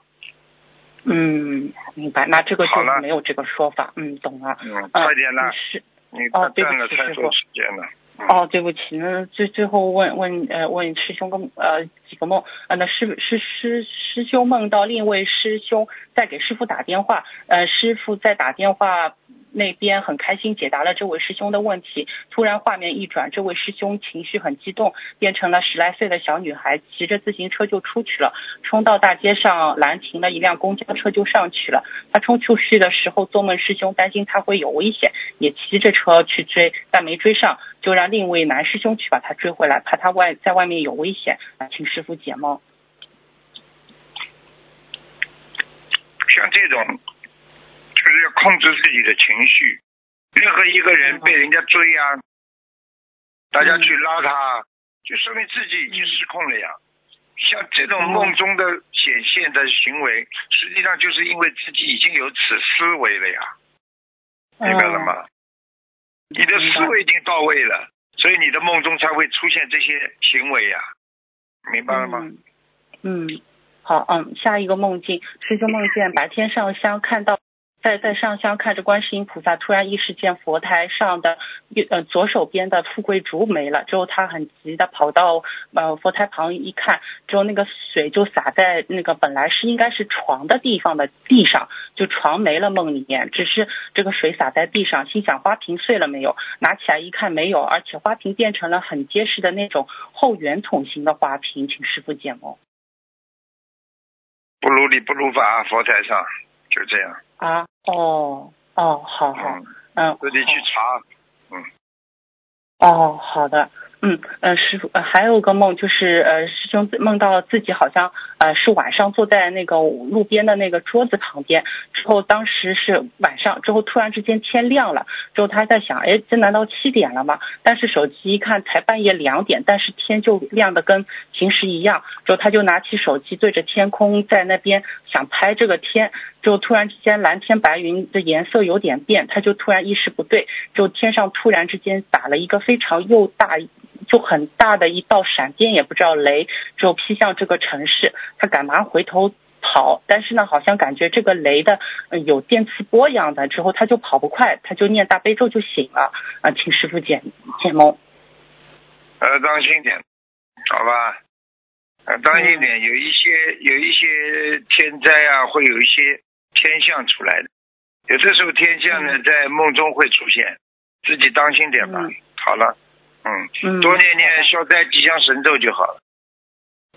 嗯，明白。那这个就是没有这个说法。嗯，懂了。嗯，快点啦。是。你占了太多时间了。哦，对不起。那最最后问问呃问师兄个呃几个梦呃那师师师师兄梦到另一位师兄在给师傅打电话呃师傅在打电话。那边很开心解答了这位师兄的问题，突然画面一转，这位师兄情绪很激动，变成了十来岁的小女孩，骑着自行车就出去了，冲到大街上拦停了一辆公交车就上去了。他冲出去的时候，做梦师兄担心他会有危险，也骑着车去追，但没追上。就让另一位男师兄去把他追回来，怕他外在外面有危险，请师傅解梦。像这种，是要控制自己的情绪。任何一个人被人家追啊，大家去拉他，就说明自己已经失控了呀。像这种梦中的显现的行为，实际上就是因为自己已经有此思维了呀，明白了吗？你的思维已经到位了，所以你的梦中才会出现这些行为呀，明白了吗？嗯，好，嗯，下一个梦境，师兄梦见白天上香看到。在在上香看着观世音菩萨，突然意识见佛台上的呃左手边的富贵竹没了，之后他很急的跑到呃佛台旁一看，之后那个水就洒在那个本来是应该是床的地方的地上，就床没了梦里面，只是这个水洒在地上，心想花瓶碎了没有？拿起来一看没有，而且花瓶变成了很结实的那种后圆筒形的花瓶，请师傅解梦。不如理不如法，佛台上就这样。啊哦哦，好好，嗯，自己去查，嗯，哦，好的。嗯呃师傅呃还有个梦就是呃师兄梦到自己好像呃是晚上坐在那个路边的那个桌子旁边，之后当时是晚上，之后突然之间天亮了，之后他在想，哎这难道七点了吗？但是手机一看才半夜两点，但是天就亮的跟平时一样，之后他就拿起手机对着天空在那边想拍这个天，之后突然之间蓝天白云的颜色有点变，他就突然意识不对，就天上突然之间打了一个非常又大。就很大的一道闪电，也不知道雷，就劈向这个城市。他赶忙回头跑，但是呢，好像感觉这个雷的有电磁波一样的，之后他就跑不快，他就念大悲咒就醒了。啊，请师傅解解梦。呃，当心点，好吧？呃，当心点，有一些有一些天灾啊，会有一些天象出来的。有的时候天象呢，在梦中会出现，自己当心点吧。好了。嗯，多念念消灾吉祥神咒就好了。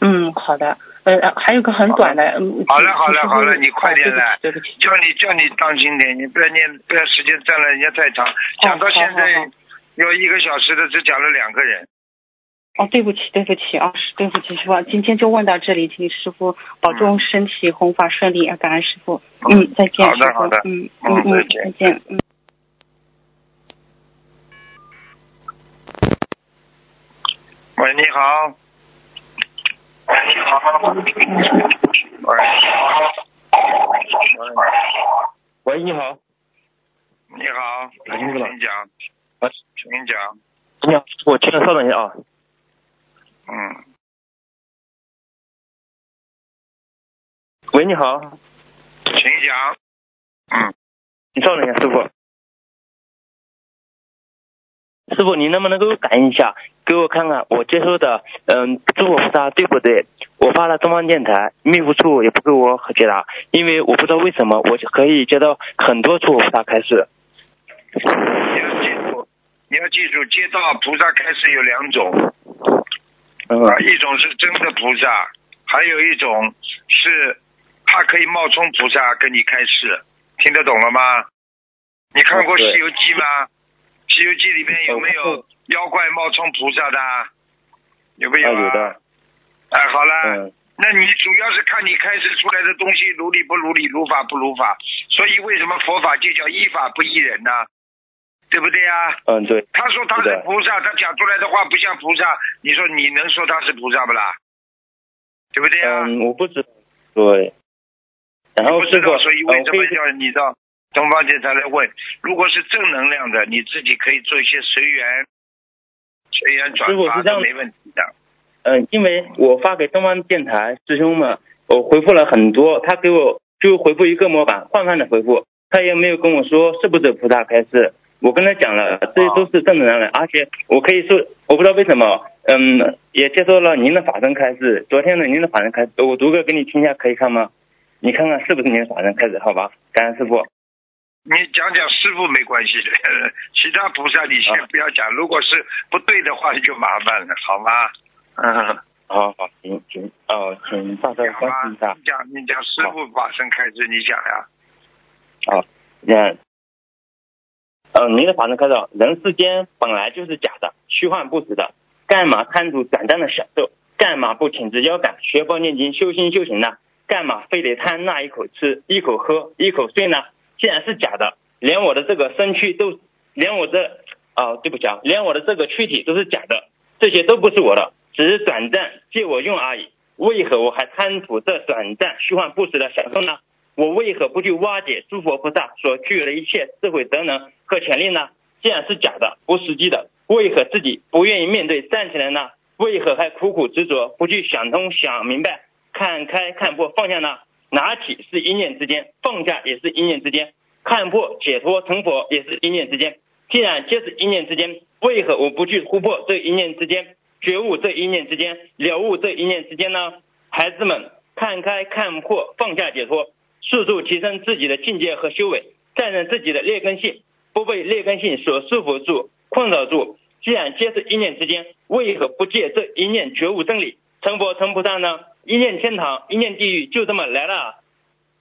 嗯，好的。呃，还有个很短的。好了好了好了，你快点来。对不起。叫你叫你当心点，你不要念，不要时间占了人家太长。讲到现在要一个小时的，只讲了两个人。哦，对不起对不起啊，对不起师傅，今天就问到这里，请师傅保重身体，弘法顺利，感恩师傅。嗯，再见。好的好的。嗯嗯嗯，再见嗯。喂，你好。你好。喂。喂，你好。你好。请讲。啊，请讲。你好，我请稍等一下啊。嗯。喂，你好。请讲。嗯。你稍等一下，师傅。师傅，你能不能给我感应一下，给我看看我接收的，嗯，诸佛菩萨对不对？我发了东方电台，秘书处也不给我解答，因为我不知道为什么，我可以接到很多诸佛菩萨开示。你要记住，你要记住，接到菩萨开示有两种，啊，一种是真的菩萨，还有一种是他可以冒充菩萨跟你开示，听得懂了吗？你看过《西游记》吗？《西游记》里面有没有妖怪冒充菩萨的？有没有啊？有的。哎，好了，那你主要是看你开始出来的东西如理不如理，如法不如法，所以为什么佛法就叫依法不依人呢？对不对呀？嗯，对。他说他是菩萨，他讲出来的话不像菩萨，你说你能说他是菩萨不啦？对不对呀？嗯，我不知道。对。然后不知道，所以为什么叫你到？东方电台来问，如果是正能量的，你自己可以做一些随缘、随缘转发都没问题的。嗯，因为我发给东方电台师兄们，我回复了很多，他给我就回复一个模板，泛泛的回复，他也没有跟我说是不是菩萨开示。我跟他讲了，这些都是正能量的，而且我可以说，我不知道为什么，嗯，也接受了您的法身开示。昨天的您的法身开示，我读个给你听一下，可以看吗？你看看是不是您的法身开示？好吧，感恩师傅。你讲讲师傅没关系的，其他菩萨你先不要讲。如果是不对的话，就麻烦了，好吗？嗯，好好行行哦，请大家关心一下。你讲你讲师傅法身开始，你讲呀。好，那嗯，您的法身开导，人世间本来就是假的，虚幻不实的，干嘛贪图短暂的享受？干嘛不挺直腰杆，学佛念经，修心修行呢？干嘛非得贪那一口吃，一口喝，一口睡呢？既然是假的，连我的这个身躯都，连我这啊，对不起啊，连我的这个躯体都是假的，这些都不是我的，只是短暂借我用而已。为何我还贪图这短暂虚幻不实的享受呢？我为何不去挖掘诸佛菩萨所具有的一切智慧德能和潜力呢？既然是假的，不实际的，为何自己不愿意面对站起来呢？为何还苦苦执着，不去想通想明白？看开看破放下呢？拿起是一念之间，放下也是一念之间，看破解脱成佛也是一念之间。既然皆是一念之间，为何我不去突破这一念之间，觉悟这一念之间，了悟这一念之间呢？孩子们，看开看破放下解脱，速速提升自己的境界和修为，战胜自己的劣根性，不被劣根性所束缚住、困扰住。既然皆是一念之间，为何不借这一念觉悟真理，成佛成菩萨呢？一念天堂，一念地狱，就这么来了。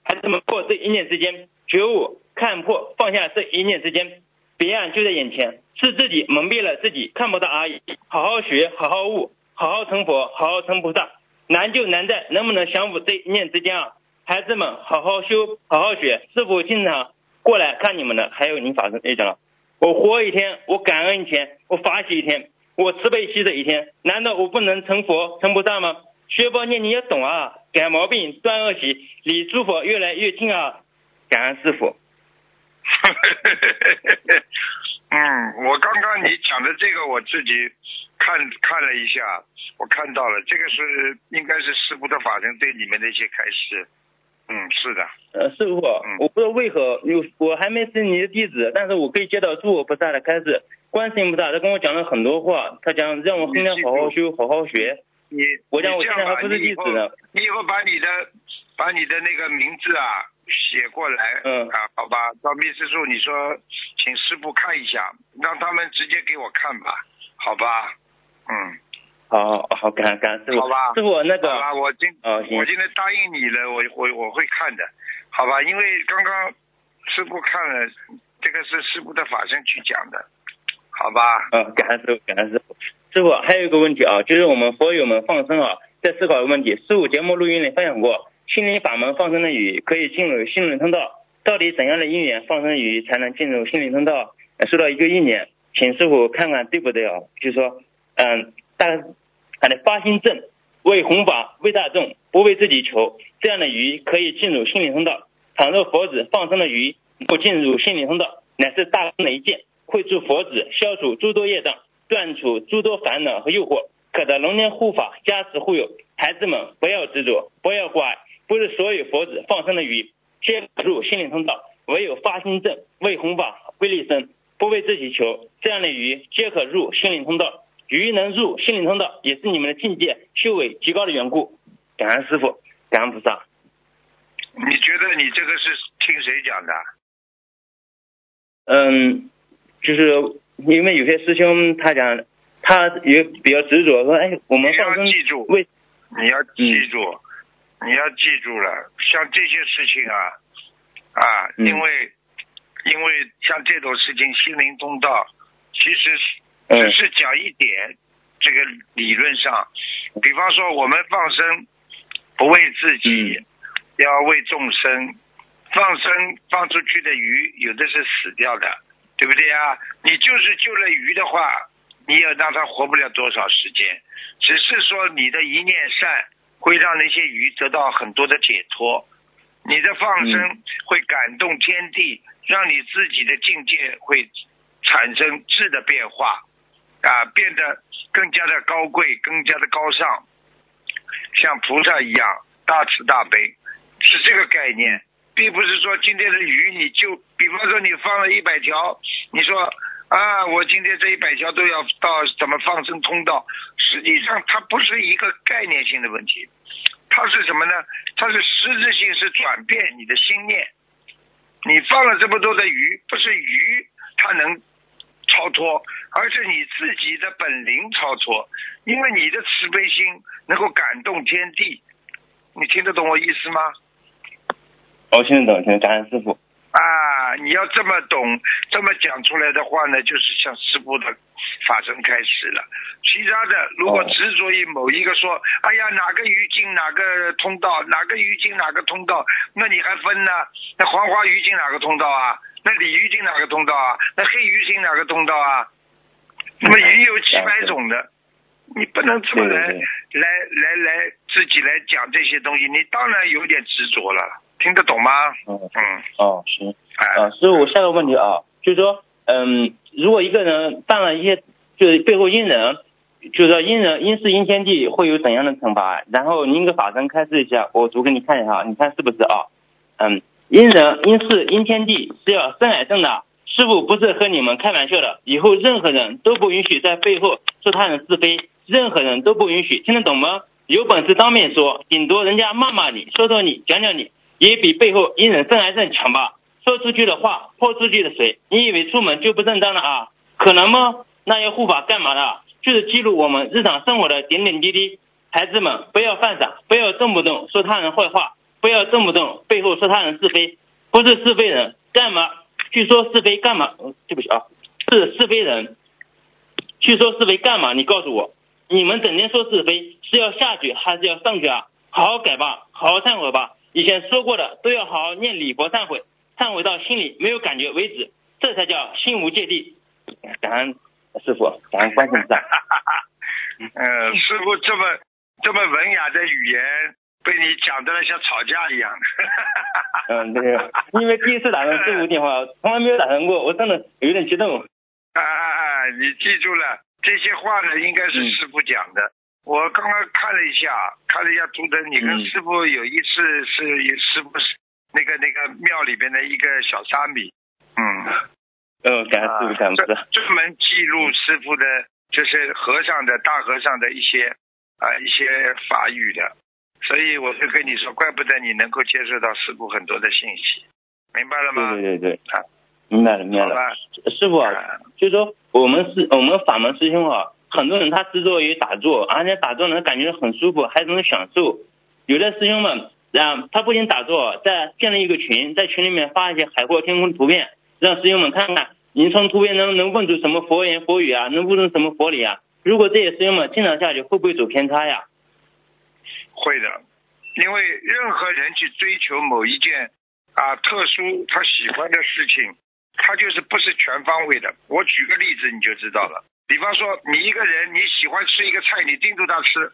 孩子们，破这一念之间，觉悟看破放下这一念之间，彼岸就在眼前，是自己蒙蔽了自己，看不到而已。好好学，好好悟，好好成佛，好好成菩萨。难就难在能不能降服这一念之间啊！孩子们，好好修，好好学。师傅经常过来看你们的，还有您法生也讲了，我活一天，我感恩一天，我法喜一天，我慈悲喜的一天，难道我不能成佛成菩萨吗？学佛念你要懂啊，改毛病断恶习，离诸佛越来越近啊！感恩师傅。嗯，我刚刚你讲的这个，我自己看看了一下，我看到了，这个是应该是师傅的法身对你们的一些开示。嗯，是的。呃，师傅，我不知道为何有我还没是你的弟子，但是我可以接到诸佛菩萨的开示，观世音菩萨他跟我讲了很多话，他讲让我今天好好修，好好学。你我讲我现在还不是弟子呢。你以后把你的把你的那个名字啊写过来，嗯啊，好吧，到秘书处你说请师傅看一下，让他们直接给我看吧，好吧，嗯。好好感感师傅，好吧，师傅那个，好吧，我今我今天答应你了，我我我会看的，好吧，因为刚刚师傅看了，这个是师傅的法身去讲的，好吧。嗯，感恩师傅，感恩师傅。师傅还有一个问题啊，就是我们佛友们放生啊，在思考一个问题。师傅节目录音里分享过，心灵法门放生的鱼可以进入心灵通道，到底怎样的因缘放生鱼才能进入心灵通道？收到一个意念，请师傅看看对不对啊？就是说，嗯。大他的发心正，为弘法为大众，不为自己求，这样的鱼可以进入心灵通道。倘若佛子放生的鱼不进入心灵通道，乃是大功的一件，会助佛子消除诸多业障，断除诸多烦恼和诱惑，可得龙年护法加持护佑。孩子们不要执着，不要挂碍，不是所有佛子放生的鱼皆入心灵通道，唯有发心正为弘法为利生，不为自己求，这样的鱼皆可入心灵通道。鱼能入心灵通道，也是你们的境界修为极高的缘故。感恩师傅，感恩菩萨。你觉得你这个是听谁讲的？嗯，就是因为有些师兄他讲，他也比较执着，说哎，我们放生记住，为你要记住，你要记住了，像这些事情啊啊，因为因为像这种事情，心灵通道其实是。只是讲一点，这个理论上，比方说我们放生不为自己，要为众生。放生放出去的鱼，有的是死掉的，对不对啊？你就是救了鱼的话，你也让它活不了多少时间。只是说你的一念善，会让那些鱼得到很多的解脱。你的放生会感动天地，让你自己的境界会产生质的变化。啊，变得更加的高贵，更加的高尚，像菩萨一样大慈大悲，是这个概念，并不是说今天的鱼你就，比方说你放了一百条，你说啊，我今天这一百条都要到怎么放生通道，实际上它不是一个概念性的问题，它是什么呢？它是实质性是转变你的心念，你放了这么多的鱼，不是鱼它能。超脱，而是你自己的本灵超脱，因为你的慈悲心能够感动天地，你听得懂我意思吗？我听得懂，听感恩师傅。啊，啊，你要这么懂，这么讲出来的话呢，就是向师傅的法身开始了。其他的，如果执着于某一个说，哎呀，哪个鱼进哪个通道，哪个鱼进哪个通道，那你还分呢？那黄花鱼进哪个通道啊？那鲤鱼进哪个通道啊？那黑鱼进哪个通道啊？那么鱼有几百种的，你不能这么来来来来自己来讲这些东西，你当然有点执着了。听得懂吗？嗯嗯哦行啊，师傅下个问题啊，就是说嗯，如果一个人犯了一些就是背后阴人，就是说阴人阴是阴天地会有怎样的惩罚？然后您给法身开示一下，我读给你看一下，你看是不是啊？嗯，阴人阴是阴天地是要生癌症的，师傅不是和你们开玩笑的，以后任何人都不允许在背后说他人是非，任何人都不允许，听得懂吗？有本事当面说，顶多人家骂骂你，说说你，讲讲你。也比背后阴人生癌症强吧？说出去的话泼出去的水，你以为出门就不正当了啊？可能吗？那要护法干嘛的？就是记录我们日常生活的点点滴滴。孩子们不要犯傻，不要动不动说他人坏话，不要动不动背后说他人是非，不是是非人干嘛去说是非干嘛？对不起啊，是是非人去说是非干嘛？你告诉我，你们整天说是非是要下去还是要上去啊？好好改吧，好好忏悔吧。以前说过的都要好好念礼佛忏悔，忏悔到心里没有感觉为止，这才叫心无芥蒂。感恩师傅，感恩关心在。嗯，师傅这么这么文雅的语言，被你讲的像吵架一样。嗯，对，因为第一次打通师傅电话，从来没有打通过，我真的有点激动。啊啊啊！你记住了，这些话呢，应该是师傅讲的。我刚刚看了一下，看了一下图腾，你跟师傅有一次是师傅是那个那个庙里边的一个小沙弥，嗯，嗯，感恩师傅，感恩专门记录师傅的，就是和尚的大和尚的一些啊一些法语的，所以我就跟你说，怪不得你能够接受到师傅很多的信息，明白了吗？对对对对，啊，明白了明白了，师傅，就说我们是我们法门师兄啊。很多人他执着于打坐，而且打坐呢感觉很舒服，还有种享受。有的师兄们，啊他不仅打坐，在建了一个群，在群里面发一些海阔天空图片，让师兄们看看，您从图片中能问出什么佛言佛语啊，能悟出什么佛理啊？如果这些师兄们经常下去，会不会走偏差呀？会的，因为任何人去追求某一件啊特殊他喜欢的事情，他就是不是全方位的。我举个例子你就知道了。比方说，你一个人你喜欢吃一个菜，你盯住它吃，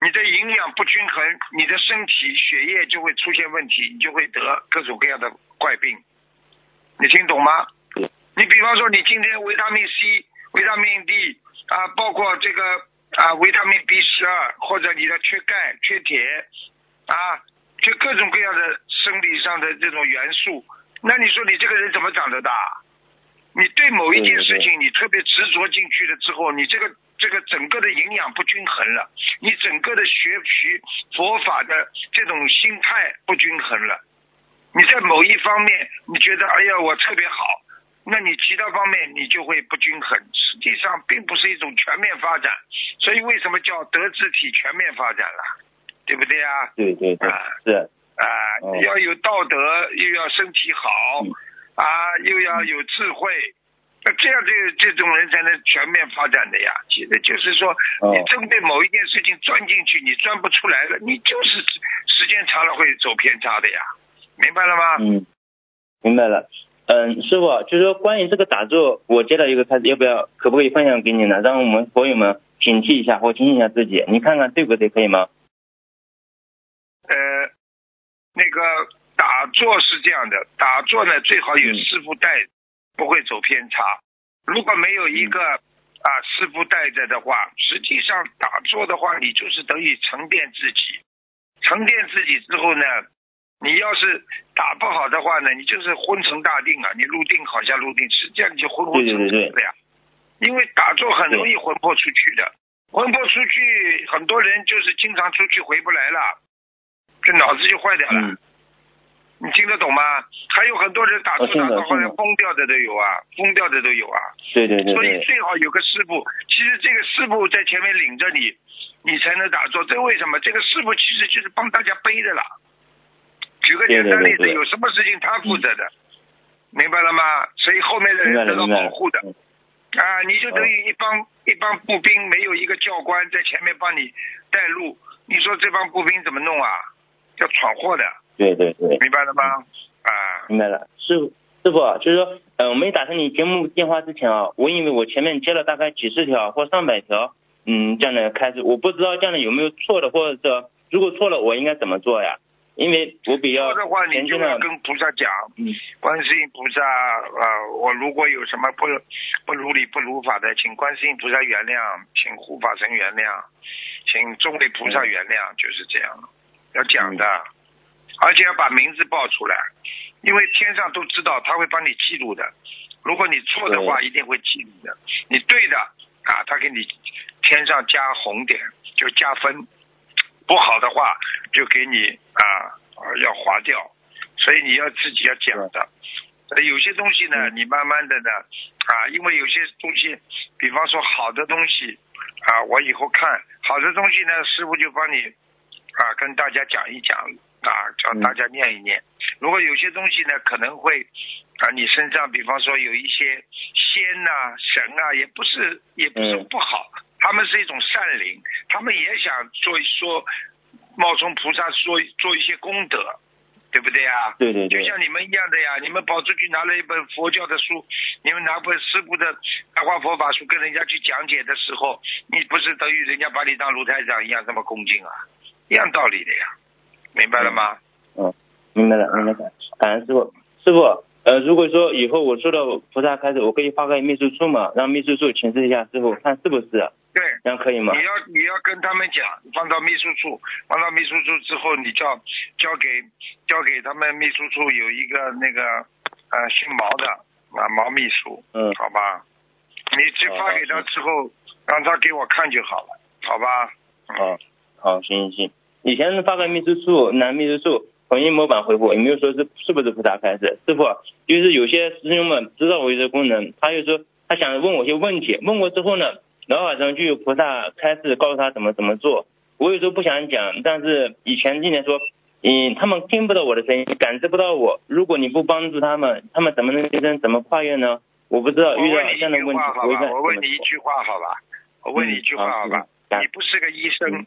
你的营养不均衡，你的身体血液就会出现问题，你就会得各种各样的怪病。你听懂吗？你比方说，你今天维他命 C、维他命 D 啊，包括这个啊维他命 B 十二，或者你的缺钙、缺铁啊，就各种各样的生理上的这种元素，那你说你这个人怎么长得大？你对某一件事情你特别执着进去了之后，你这个这个整个的营养不均衡了，你整个的学习佛法的这种心态不均衡了。你在某一方面你觉得哎呀我特别好，那你其他方面你就会不均衡。实际上并不是一种全面发展，所以为什么叫德智体全面发展了？对不对啊？对对对，是啊，要有道德，又要身体好。啊，又要有智慧，那这样这这种人才能全面发展的呀。其实就是说，你针对某一件事情钻进去，你钻不出来了，你就是时间长了会走偏差的呀。明白了吗？嗯，明白了。嗯，师傅，就是说关于这个打坐，我接到一个开始，要不要可不可以分享给你呢？让我们佛友们警惕一下或提醒一下自己，你看看对不对，可以吗？呃，那个。打坐是这样的，打坐呢最好有师傅带，不会走偏差。如果没有一个啊师傅带着的话，实际上打坐的话，你就是等于沉淀自己。沉淀自己之后呢，你要是打不好的话呢，你就是昏沉大定啊，你入定好像入定，实际上你就昏昏沉沉的呀。因为打坐很容易魂魄出去的，魂魄出去，很多人就是经常出去回不来了，这脑子就坏掉了。你听得懂吗？还有很多人打坐打坐后来疯掉的都有啊，疯掉的都有啊。对对对。所以最好有个师傅，其实这个师傅在前面领着你，你才能打坐。这为什么？这个师傅其实就是帮大家背的啦。举个简单例子，有什么事情他负责的？明白了吗？所以后面的人得到保护的。啊，你就等于一帮一帮步兵，没有一个教官在前面帮你带路，你说这帮步兵怎么弄啊？要闯祸的。对对对。明白了吗？啊。明白了，师傅师傅，就是说，呃，我没打通你节目电话之前啊，我以为我前面接了大概几十条或上百条，嗯，这样的开始，我不知道这样的有没有错的，或者说如果错了，我应该怎么做呀？因为我比较错的话，你就要跟菩萨讲，嗯，观世音菩萨啊，我如果有什么不不如理不如法的，请观世音菩萨原谅，请护法神原谅，请众位菩萨原谅，就是这样，要讲的，而且要把名字报出来，因为天上都知道，他会帮你记录的。如果你错的话，一定会记录的。你对的啊，他给你天上加红点，就加分。不好的话就给你啊要划掉，所以你要自己要讲的。有些东西呢，你慢慢的呢啊，因为有些东西，比方说好的东西啊，我以后看好的东西呢，师傅就帮你啊跟大家讲一讲啊，叫大家念一念。如果有些东西呢，可能会啊你身上，比方说有一些仙呐神啊，也不是也不是不好。他们是一种善灵，他们也想做说冒充菩萨，说做一些功德，对不对呀？对对对。就像你们一样的呀，你们跑出去拿了一本佛教的书，你们拿本师傅的白话佛法书跟人家去讲解的时候，你不是等于人家把你当卢台长一样这么恭敬啊？一样道理的呀，明白了吗？嗯，明白了，明白了。感恩师傅，师傅。呃，如果说以后我收到菩萨开始，我可以发给秘书处嘛，让秘书处请示一下师傅，看是不是？对，这样可以吗？你要你要跟他们讲，放到秘书处，放到秘书处之后，你叫交给交给他们秘书处有一个那个呃姓毛的啊毛秘书，嗯，好吧，你去发给他之后，让他给我看就好了，好吧？嗯，好，行行行，以前发个秘书处，男秘书处。统一模板回复，也没有说是是不是菩萨开示。师傅，就是有些师兄们知道我有这功能，他就说他想问我一些问题，问过之后呢，脑海中就有菩萨开示，告诉他怎么怎么做。我有时候不想讲，但是以前今年说，嗯，他们听不到我的声音，感知不到我。如果你不帮助他们，他们怎么能提升，怎么跨越呢？我不知道遇到这样的问题，我问我问你一句话好吧？我问你一句话好吧？你不是个医生，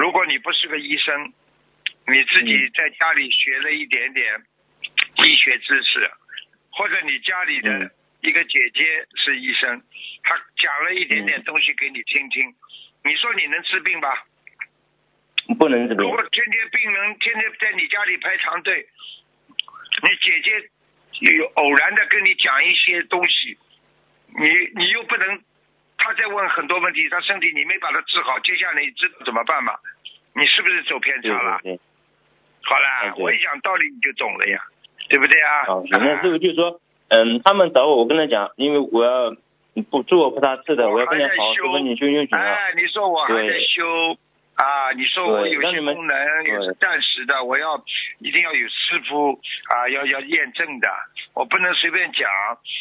如果你不是个医生。你自己在家里学了一点点医学知识，或者你家里的一个姐姐是医生，她讲了一点点东西给你听听，你说你能治病吧？不能治病。如果天天病人天天在你家里排长队，你姐姐有偶然的跟你讲一些东西，你你又不能，他在问很多问题，他身体你没把他治好，接下来你知道怎么办吗？你是不是走偏差了？好了，我一讲道理你就懂了呀，对不对啊？好，那师傅就说，嗯，他们找我，我跟他讲，因为我要不做我菩萨赐的，我要跟他好，师傅你就用心了。哎，你说我还在修啊？你说我有些功能也是暂时的，我要一定要有师傅啊，要要验证的，我不能随便讲，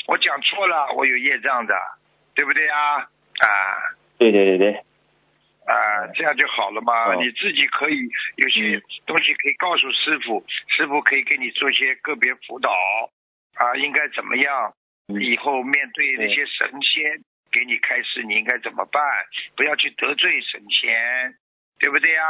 我讲错了，我有业障的，对不对啊？啊，对对对对。啊，这样就好了嘛。你自己可以有些东西可以告诉师傅，师傅可以给你做些个别辅导啊，应该怎么样？以后面对那些神仙给你开示，你应该怎么办？不要去得罪神仙，对不对啊？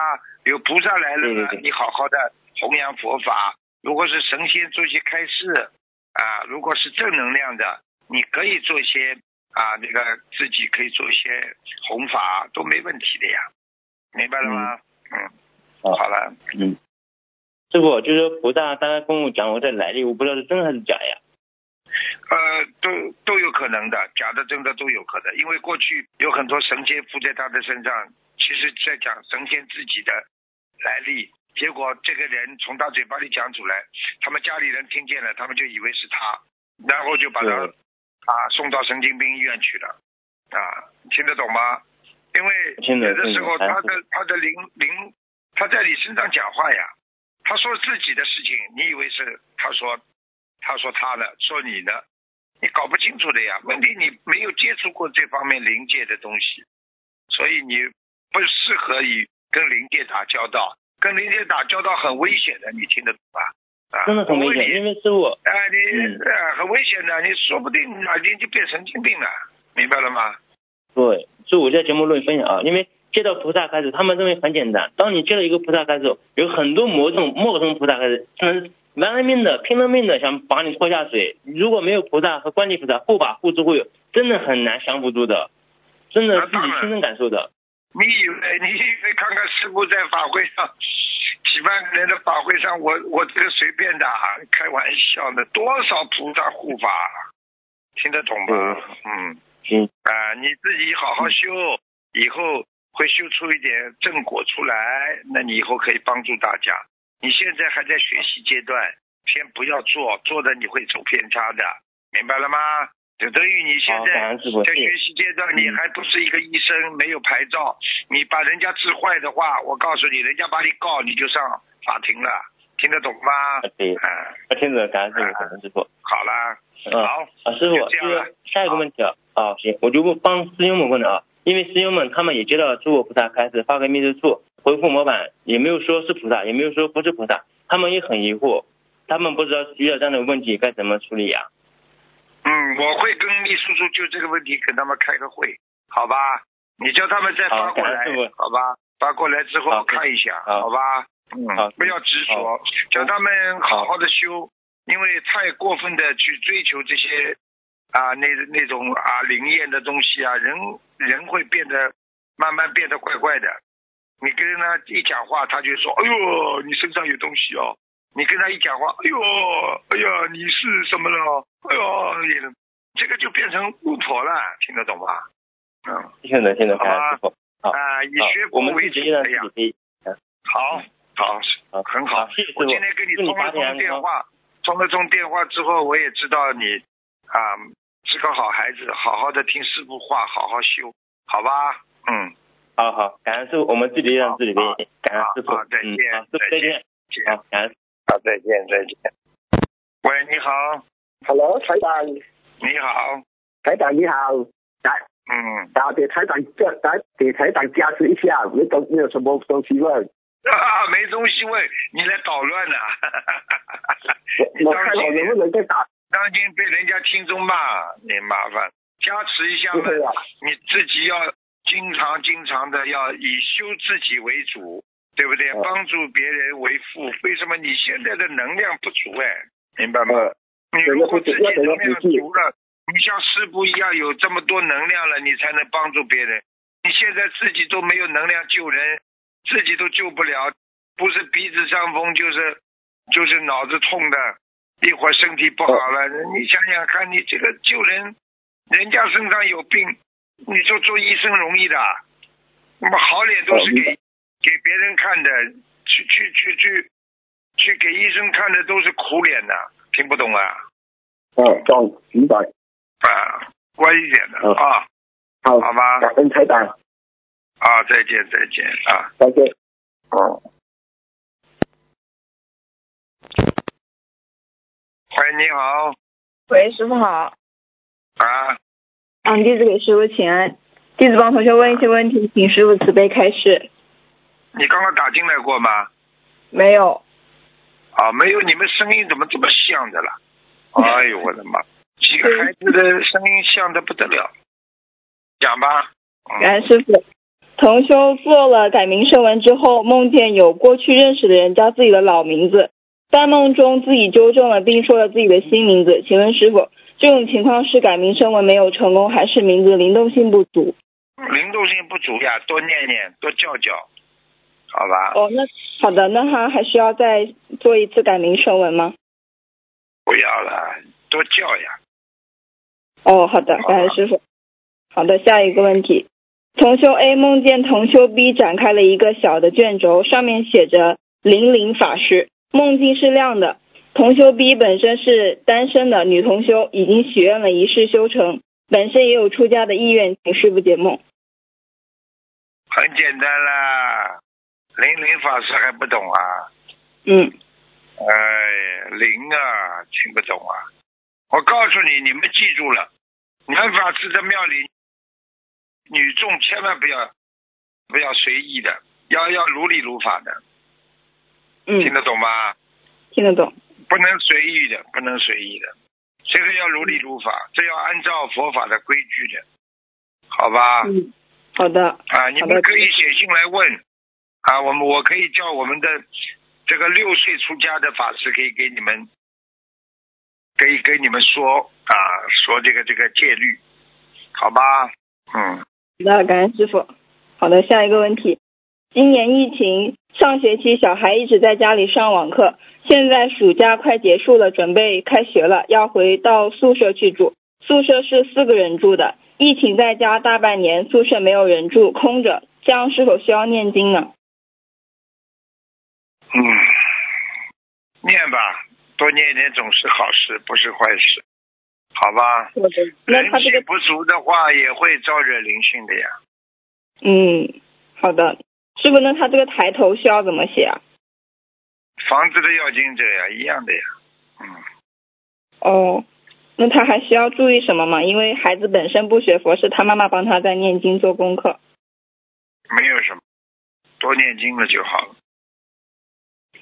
有菩萨来了呢，你好好的弘扬佛法。如果是神仙做些开示啊，如果是正能量的，你可以做些。啊，那个自己可以做一些弘法都没问题的呀，明白了吗？嗯，好了，嗯，师傅就是菩萨，大家跟我讲我的来历，我不知道是真还是假呀。呃，都都有可能的，假的真的都有可能，因为过去有很多神仙附在他的身上，其实在讲神仙自己的来历，结果这个人从他嘴巴里讲出来，他们家里人听见了，他们就以为是他，然后就把他。啊，送到神经病医院去了，啊，听得懂吗？因为有的时候他的他的灵灵他在你身上讲话呀，他说自己的事情，你以为是他说他说他的说你的，你搞不清楚的呀。问题你没有接触过这方面灵界的东西，所以你不适合于跟灵界打交道，跟灵界打交道很危险的，你听得懂吧？啊，真的很危险，因为师傅，啊，你啊很危险的，你说不定哪天就变神经病了，明白了吗？对，所以我在节目论分享啊，因为接到菩萨开始，他们认为很简单。当你接到一个菩萨开始，有很多魔种陌生菩萨开始，嗯，玩了命的、拼了命的想把你拖下水。如果没有菩萨和观世菩萨护法护持护佑，真的很难降服住的，真的自己亲身感受的。你以为 你以为看看师傅在法会上几万个人的法会上，我我这个随便的，开玩笑的，多少菩萨护法，听得懂吗？嗯。嗯啊，你自己好好修，以后会修出一点正果出来，那你以后可以帮助大家。你现在还在学习阶段，先不要做，做的你会走偏差的，明白了吗？就等于你现在在学习阶段，你还不是一个医生，没有牌照，你把人家治坏的话，我告诉你，人家把你告，你就上法庭了，听得懂吗？对，啊，听得感恩师傅，感恩师傅。好了，好，啊，师傅，这个下一个问题啊。啊，行，我就问帮师兄们问的啊，因为师兄们他们也接到诸佛菩萨开始发个密咒处回复模板，也没有说是菩萨，也没有说不是菩萨，他们也很疑惑，他们不知道遇到这样的问题该怎么处理呀？嗯，我会跟秘书处就这个问题跟他们开个会，好吧？你叫他们再发过来，好吧？发过来之后看一下，好吧？嗯，不要执着，叫他们好好的修，因为太过分的去追求这些。啊，那那种啊灵验的东西啊，人人会变得慢慢变得怪怪的。你跟他一讲话，他就说：“哎呦，你身上有东西哦。”你跟他一讲话，“哎呦，哎呀，你是什么了？”哎呦，这个就变成巫婆了，听得懂吧？嗯，听得听得好吧？啊，以学佛为主的呀。好，好，好，很好。我今天跟你通了通电话，通了通电话之后，我也知道你啊。是个好孩子，好好的听师傅话，好好修，好吧？嗯，好好，感恩师傅，我们自己让自己的，感恩师傅，再见，再见，好，感恩，好，再见，再见。喂，你好，Hello，台长，你好，台长你好，来，嗯，打给台长，打给台长加持一下，没东，没有什么东西问，啊，没东西问，你来捣乱呢，我 看我能不能再打。当心被人家听众骂，你麻烦加持一下嘛。你自己要经常经常的要以修自己为主，对不对？帮助别人为父。为什么你现在的能量不足？哎，明白吗？你如果自己能量足了，你像师傅一样有这么多能量了，你才能帮助别人。你现在自己都没有能量救人，自己都救不了，不是鼻子伤风，就是就是脑子痛的。一会儿身体不好了，你想想看，你这个救人，人家身上有病，你说做医生容易的，那么好脸都是给给别人看的，去去去去去给医生看的都是苦脸的，听不懂啊？哦，懂，明白。啊，乖一点的啊，好，好吧。感恩台长。啊，再见，再见啊，再见。哦。喂，你好。喂，师傅好。啊。嗯，弟子给师傅请安。弟子帮同学问一些问题，请师傅慈悲开示。你刚刚打进来过吗？没有。啊，没有，你们声音怎么这么像的了？哎呦，我的妈！几个孩子的声音像的不得了。讲吧。感恩师傅。同修做了改名声文之后，梦见有过去认识的人叫自己的老名字。在梦中自己纠正了，并说了自己的新名字。请问师傅，这种情况是改名声纹没有成功，还是名字灵动性不足？灵动性不足呀，多念念，多叫叫，好吧？哦，那好的，那他还需要再做一次改名声纹吗？不要了，多叫呀。哦，好的，感谢师傅。好的，下一个问题，同修 A 梦见同修 B 展开了一个小的卷轴，上面写着“灵灵法师”。梦境是亮的，同修 B 本身是单身的女同修，已经许愿了一世修成，本身也有出家的意愿，请师傅解梦。很简单啦，灵灵法师还不懂啊？嗯。哎，灵啊，听不懂啊！我告诉你，你们记住了，男法师的庙里，女众千万不要不要随意的，要要如理如法的。听得懂吗？听得懂。不能随意的，不能随意的，这个要如理如法，这要按照佛法的规矩的，好吧？嗯，好的。啊，你们可以写信来问啊，我们我可以叫我们的这个六岁出家的法师，可以给你们，可以给你们说啊，说这个这个戒律，好吧？嗯。好的，感恩师傅。好的，下一个问题，今年疫情，上学期小孩一直在家里上网课。现在暑假快结束了，准备开学了，要回到宿舍去住。宿舍是四个人住的，疫情在家大半年，宿舍没有人住，空着，这样是否需要念经呢？嗯，念吧，多念一点总是好事，不是坏事，好吧？那他这个不足的话，也会招惹灵性的呀。嗯，好的，师傅，那他这个抬头需要怎么写啊？房子的要经者呀，一样的呀，嗯。哦，那他还需要注意什么吗？因为孩子本身不学佛，是他妈妈帮他在念经做功课。没有什么，多念经了就好了。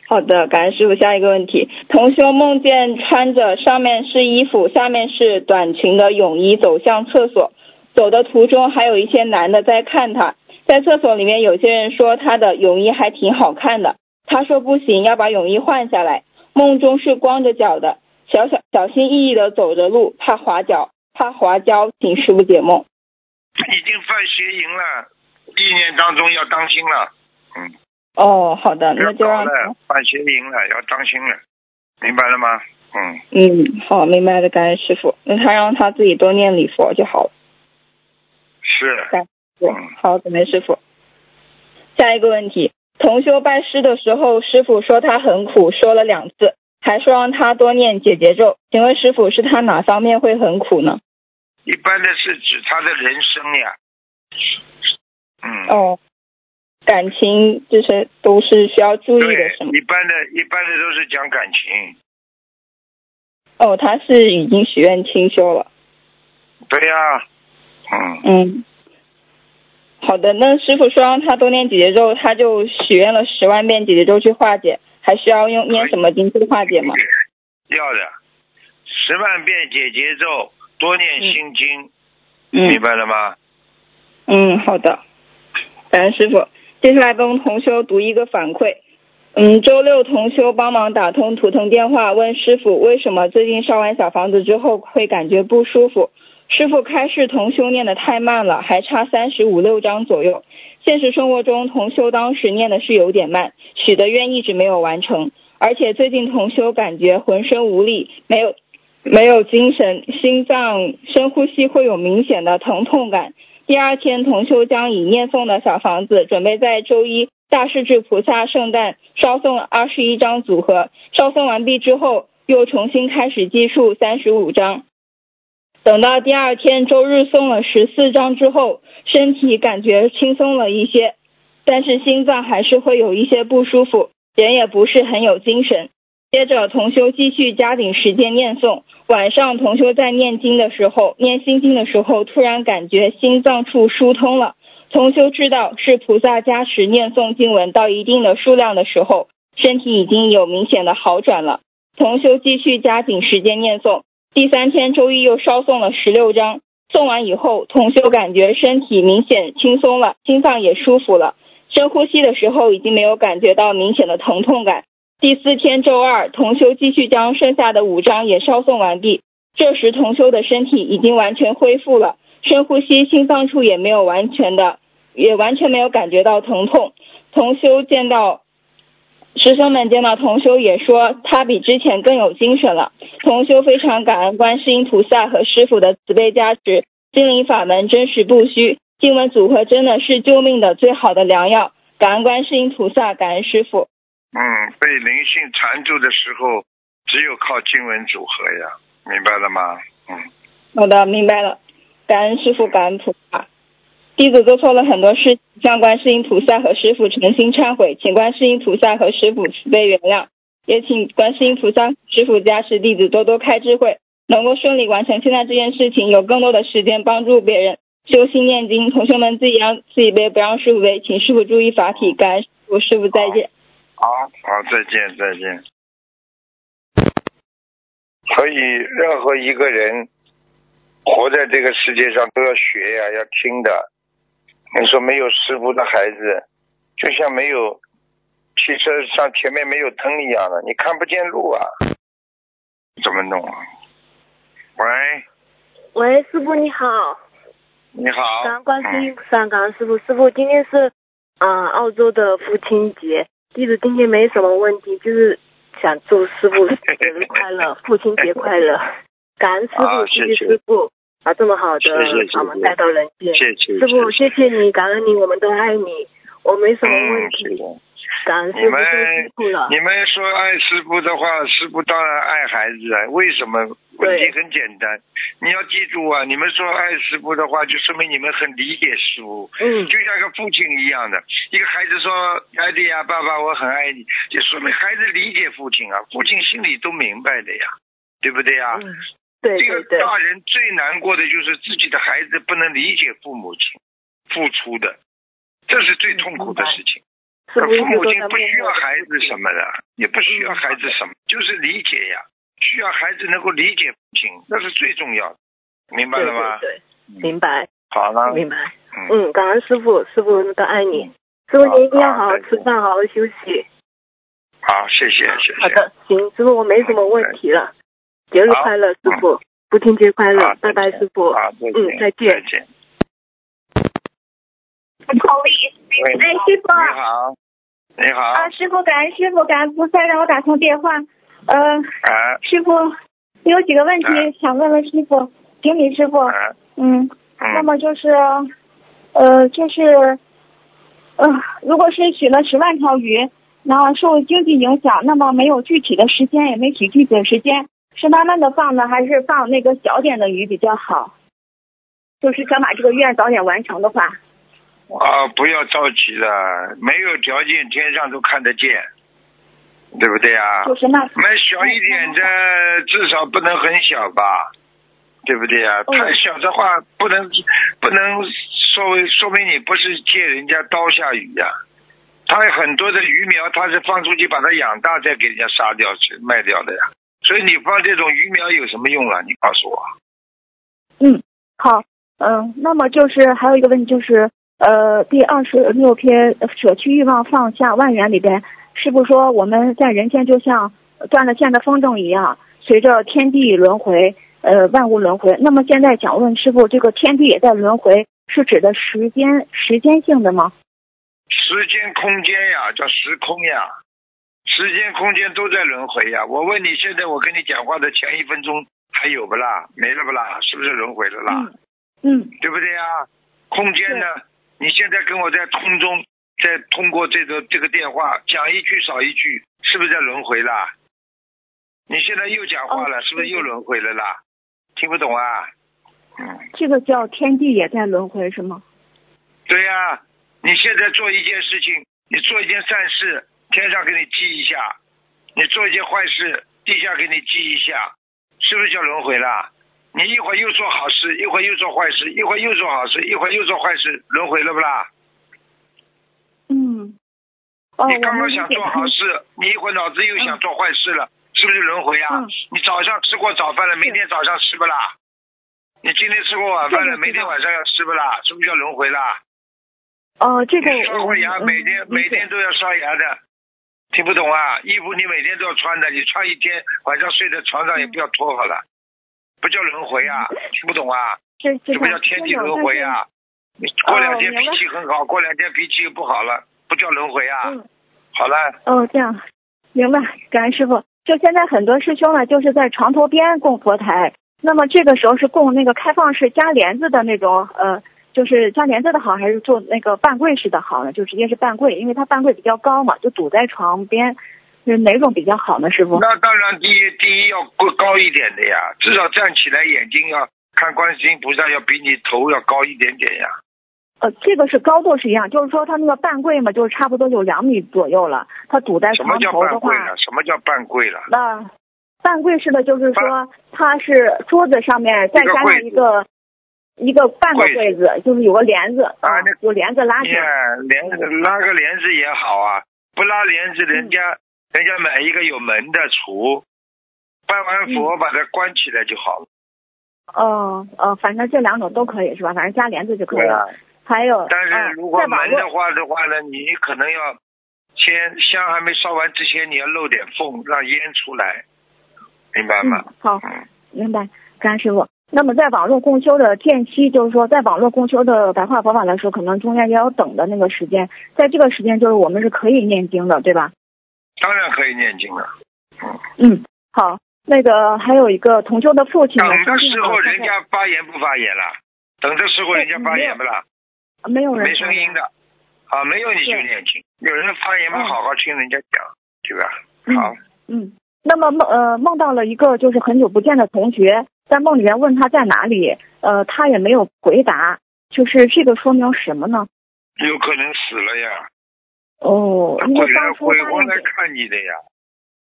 好的，感恩师傅。下一个问题，同修梦见穿着上面是衣服，下面是短裙的泳衣走向厕所，走的途中还有一些男的在看他，在厕所里面有些人说他的泳衣还挺好看的。他说不行，要把泳衣换下来。梦中是光着脚的，小小小心翼翼的走着路，怕滑脚，怕滑跤，请师傅解梦。已经犯邪淫了，意念当中要当心了。嗯。哦，好的，那就让办邪淫了，要当心了，明白了吗？嗯。嗯，好，明白了，感恩师傅。那他让他自己多念礼佛就好了。是。感恩好，感恩师傅。下一个问题。同修拜师的时候，师傅说他很苦，说了两次，还说让他多念解结咒。请问师傅，是他哪方面会很苦呢？一般的是指他的人生呀。嗯。哦，感情这些都是需要注意的，什么？一般的，一般的都是讲感情。哦，他是已经许愿清修了。对呀。嗯。嗯。好的，那师傅说让他多念姐姐咒，他就许愿了十万遍姐姐咒去化解，还需要用念什么经去化解吗？要的，十万遍姐姐咒，多念心经，嗯，明白了吗？嗯，好的，感恩师傅。接下来帮同修读一个反馈。嗯，周六同修帮忙打通图腾电话，问师傅为什么最近烧完小房子之后会感觉不舒服。师傅开示同修念的太慢了，还差三十五六章左右。现实生活中，同修当时念的是有点慢，许的愿一直没有完成。而且最近同修感觉浑身无力，没有没有精神，心脏深呼吸会有明显的疼痛感。第二天，同修将已念诵的小房子准备在周一大势至菩萨圣诞烧送二十一张组合，烧送完毕之后又重新开始计数三十五张。等到第二天周日送了十四张之后，身体感觉轻松了一些，但是心脏还是会有一些不舒服，人也不是很有精神。接着同修继续加紧时间念诵，晚上同修在念经的时候，念心经的时候，突然感觉心脏处疏通了。同修知道是菩萨加持，念诵经文到一定的数量的时候，身体已经有明显的好转了。同修继续加紧时间念诵。第三天周一又烧送了十六张，送完以后，同修感觉身体明显轻松了，心脏也舒服了，深呼吸的时候已经没有感觉到明显的疼痛感。第四天周二，同修继续将剩下的五张也烧送完毕，这时同修的身体已经完全恢复了，深呼吸，心脏处也没有完全的，也完全没有感觉到疼痛。同修见到。师兄们见到同修也说他比之前更有精神了。同修非常感恩观世音菩萨和师傅的慈悲加持，心灵法门真实不虚，经文组合真的是救命的最好的良药。感恩观世音菩萨，感恩师傅。嗯，被灵性缠住的时候，只有靠经文组合呀，明白了吗？嗯。好的，明白了。感恩师傅，感恩菩萨。弟子做错了很多事，向观世音菩萨和师傅诚心忏悔，请观世音菩萨和师傅慈悲原谅，也请观世音菩萨师傅加持弟子多多开智慧，能够顺利完成现在这件事情，有更多的时间帮助别人修心念经。同学们自己让自己背，不让师傅背，请师傅注意法体。感恩师傅，师傅再见。好，好，再见，再见。所以任何一个人活在这个世界上都要学呀，要听的。你说没有师傅的孩子，就像没有汽车上前面没有灯一样的，你看不见路啊，怎么弄啊？喂，喂，师傅你好。你好。感恩观世音菩萨，感恩师傅。师傅，今天是啊澳洲的父亲节，弟子今天没什么问题，就是想祝师傅节日快乐，父亲节快乐。感恩师傅，谢谢师傅，把这么好的把我们带到人间。谢谢师傅，谢谢你，感恩你，我们都爱你，我没什么问题。感恩师傅，辛苦了。你们说爱师傅的话，师傅当然爱孩子啊。为什么？问题很简单，你要记住啊！你们说爱师傅的话，就说明你们很理解师傅。嗯。就像个父亲一样的，一个孩子说：“艾迪呀，爸爸，我很爱你。”就说明孩子理解父亲啊，父亲心里都明白的呀，对不对呀？嗯。对这个大人最难过的就是自己的孩子不能理解父母亲付出的，这是最痛苦的事情。父母亲不需要孩子什么的，也不需要孩子什么，就是理解呀。需要孩子能够理解父亲，那是最重要的，明白了吗？对，明白。好了，明白。嗯，感恩师傅，师傅都爱你。师傅，您一定要好好吃饭，好好休息。好，谢谢，谢谢。好的，行，师傅，我没什么问题了。节日快乐，师傅，父亲节快乐，拜拜，师傅。嗯，再见。再见。不好意思，哎，师傅。你好，你好。啊，师傅，感恩师傅，感恩菩萨让我打通电话。呃，师傅，有几个问题想问问师傅，顶礼师傅。嗯，那么就是，呃，就是，呃，如果是取了十万条鱼，然后受经济影响，那么没有具体的时间，也没许具体的时间，是慢慢的放呢，还是放那个小点的鱼比较好？就是想把这个愿早点完成的话。啊，不要着急了，没有条件，天上都看得见。对不对啊？买小一点的，至少不能很小吧？对不对啊？太小的话，不能不能说说明你不是借人家刀下鱼呀。他很多的鱼苗，他是放出去把它养大，再给人家杀掉去卖掉的呀。所以你放这种鱼苗有什么用啊？你告诉我。嗯，好，嗯，那么就是还有一个问题就是，呃，第二十六篇舍去欲望放下万缘里边。师傅说，我们在人间就像断了线的风筝一样，随着天地轮回，呃，万物轮回。那么现在想问师傅，这个天地也在轮回，是指的时间时间性的吗？时间空间呀，叫时空呀，时间空间都在轮回呀。我问你，现在我跟你讲话的前一分钟还有不啦？没了不啦？是不是轮回了啦？嗯，对不对呀？空间呢？你现在跟我在空中。在通过这个这个电话讲一句少一句，是不是在轮回啦？你现在又讲话了，是不是又轮回了啦？听不懂啊？嗯，这个叫天地也在轮回是吗？对呀，你现在做一件事情，你做一件善事，天上给你记一下；你做一件坏事，地下给你记一下，是不是叫轮回了？你一会儿又做好事，一会儿又做坏事，一会儿又做好事，一会儿又做坏事，轮回了不啦？嗯，你刚刚想做好事，你一会儿脑子又想做坏事了，是不是轮回啊？你早上吃过早饭了，明天早上吃不啦？你今天吃过晚饭了，明天晚上要吃不啦？是不是叫轮回啦？哦，这个刷过牙，每天每天都要刷牙的，听不懂啊？衣服你每天都要穿的，你穿一天，晚上睡在床上也不要脱好了，不叫轮回啊？听不懂啊？这这不叫天地轮回啊？过两天脾气很好，过两天脾气又不好了，不叫轮回啊？嗯，好了。哦，这样，明白。感恩师傅。就现在很多师兄呢，就是在床头边供佛台。那么这个时候是供那个开放式加帘子的那种，呃，就是加帘子的好，还是做那个半柜式的好呢？就直接是半柜，因为它半柜比较高嘛，就堵在床边，是哪种比较好呢？师傅？那当然，第一第一要过高一点的呀，至少站起来眼睛要看观世音菩萨，要比你头要高一点点呀。呃，这个是高度是一样，就是说它那个半跪嘛，就是差不多有两米左右了。它堵在床头的话，什么叫半跪了？那半跪式的就是说，它是桌子上面再加上一个一个半个柜子，就是有个帘子啊，有帘子拉起来。帘子拉个帘子也好啊，不拉帘子，人家人家买一个有门的橱，拜完佛把它关起来就好了。哦哦，反正这两种都可以是吧？反正加帘子就可以了。还有，但是如果门的话的话呢，你可能要先香还没烧完之前，你要漏点缝，让烟出来，明白吗？好，明白，感恩师傅。那么在网络共修的间期，就是说在网络共修的白话佛法来说，可能中间也要等的那个时间，在这个时间就是我们是可以念经的，对吧？当然可以念经了。嗯，好，那个还有一个同修的父亲。等的时候人家发言不发言了？等的时候人家发言不啦？没有人。没声音的。啊，没有你就念经。有人发言嘛，好好听人家讲，对吧？好。嗯，那么梦呃梦到了一个就是很久不见的同学。在梦里面问他在哪里，呃，他也没有回答，就是这个说明什么呢？有可能死了呀。哦，鬼来鬼魂来看你的呀，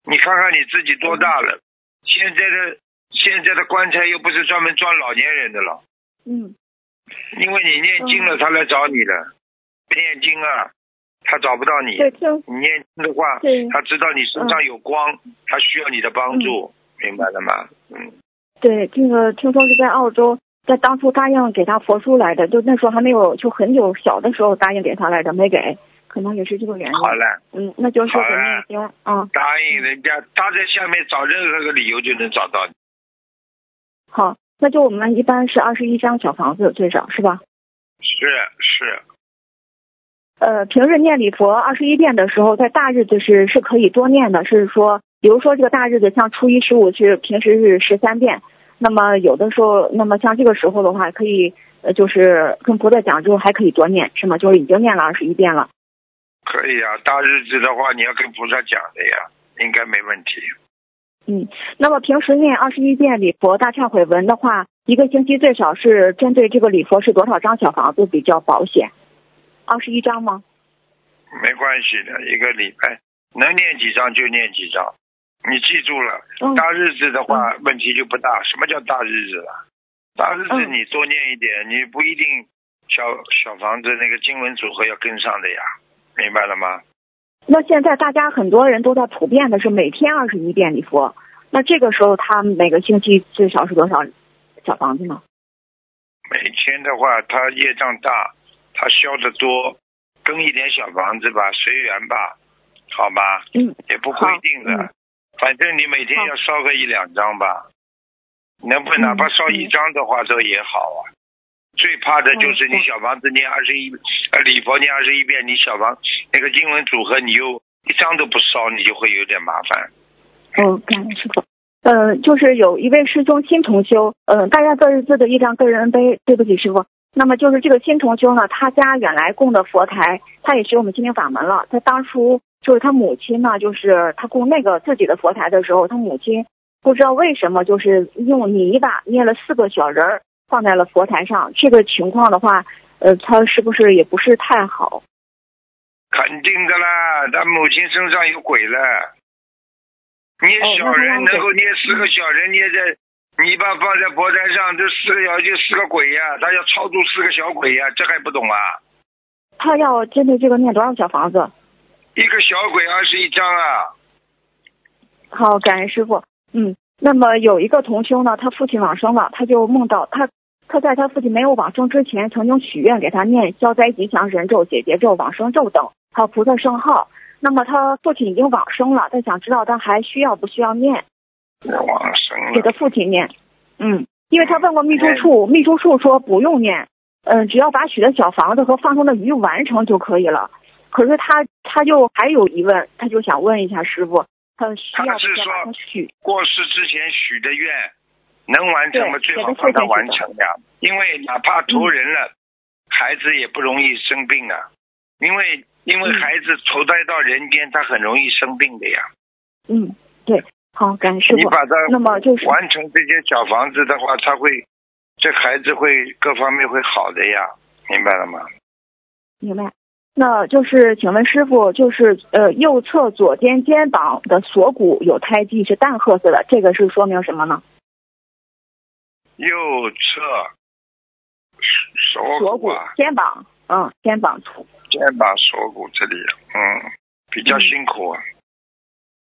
你看看你自己多大了？现在的现在的棺材又不是专门装老年人的了。嗯。因为你念经了，他来找你了。不念经啊，他找不到你。你念经的话，他知道你身上有光，他需要你的帮助，明白了吗？嗯。对，这个听说是在澳洲，在当初答应给他佛书来的，就那时候还没有，就很久小的时候答应给他来的，没给，可能也是这个原因。好了，嗯，那就是肯定行啊。答应人家，他在下面找任何个理由就能找到你。好，那就我们一般是二十一张小房子最少是吧？是是。呃，平日念礼佛二十一遍的时候，在大日子是是可以多念的，是说，比如说这个大日子像初一十五是平时是十三遍。那么有的时候，那么像这个时候的话，可以呃，就是跟菩萨讲之后还可以多念，是吗？就是已经念了二十一遍了。可以啊，大日子的话，你要跟菩萨讲的呀，应该没问题。嗯，那么平时念二十一遍礼佛大忏悔文的话，一个星期最少是针对这个礼佛是多少张小房子比较保险？二十一张吗？没关系的，一个礼拜能念几张就念几张。你记住了，大日子的话问题就不大。什么叫大日子了？大日子你多念一点，你不一定小小房子那个经文组合要跟上的呀，明白了吗？那现在大家很多人都在普遍的是每天二十一遍礼佛，那这个时候他每个星期最少是多少小房子呢？每天的话，他业障大，他消的多，跟一点小房子吧，随缘吧，好吧？嗯，也不规定的。反正你每天要烧个一两张吧，能不能哪怕烧一张的话，这也好啊。最怕的就是你小房子念二十一，呃，礼佛念二十一遍，你小房那个经文组合你又一张都不烧，你就会有点麻烦。哦，感恩师傅。呃，就是有一位师兄新同修，呃，大家各自自的一张个人碑。对不起，师傅。那么就是这个新同修呢，他家原来供的佛台，他也学我们心灵法门了。他当初。就是他母亲呢，就是他供那个自己的佛台的时候，他母亲不知道为什么，就是用泥巴捏了四个小人儿放在了佛台上。这个情况的话，呃，他是不是也不是太好？肯定的啦，他母亲身上有鬼了。捏小人能够捏四个小人捏在泥巴放在佛台上，这四个小就四个鬼呀，他要超度四个小鬼呀，这还不懂啊？他要针对这个念多少小房子？一个小鬼二十一张啊！好，感恩师傅。嗯，那么有一个同修呢，他父亲往生了，他就梦到他，他在他父亲没有往生之前，曾经许愿给他念消灾吉祥神咒、解结咒、往生咒等，还有菩萨圣号。那么他父亲已经往生了，他想知道他还需要不需要念？往生给他父亲念。嗯，因为他问过秘书处，秘书处说不用念，嗯，只要把许的小房子和放生的鱼完成就可以了。可是他他就还有疑问，他就想问一下师傅，他需要是说许过世之前许的愿能完成的？最好把它完成呀，因为哪怕投人了，孩子也不容易生病啊。因为因为孩子投胎到人间，他很容易生病的呀。嗯，对，好，感谢。你把他那么就是完成这些小房子的话，他会这孩子会各方面会好的呀，明白了吗？明白。那就是，请问师傅，就是呃，右侧左肩肩膀的锁骨有胎记，是淡褐色的，这个是说明什么呢？右侧锁锁骨肩膀，嗯，肩膀处，肩膀锁骨这里，嗯，比较辛苦，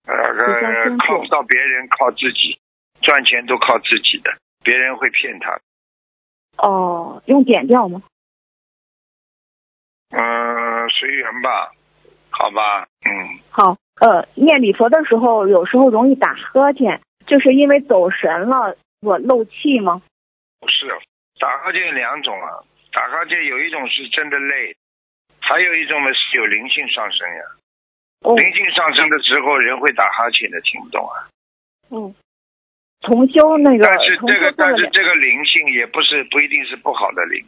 那个靠不到别人，靠自己，赚钱都靠自己的，别人会骗他。哦，用点掉吗？嗯，随缘吧，好吧，嗯。好，呃，念礼佛的时候，有时候容易打呵欠，就是因为走神了，我漏气吗？不是，打哈欠两种啊，打哈欠有一种是真的累，还有一种呢是有灵性上升呀。灵性上升的时候，人会打哈欠的，听不懂啊？嗯。重修那个，但是这个但是这个灵性也不是不一定是不好的灵，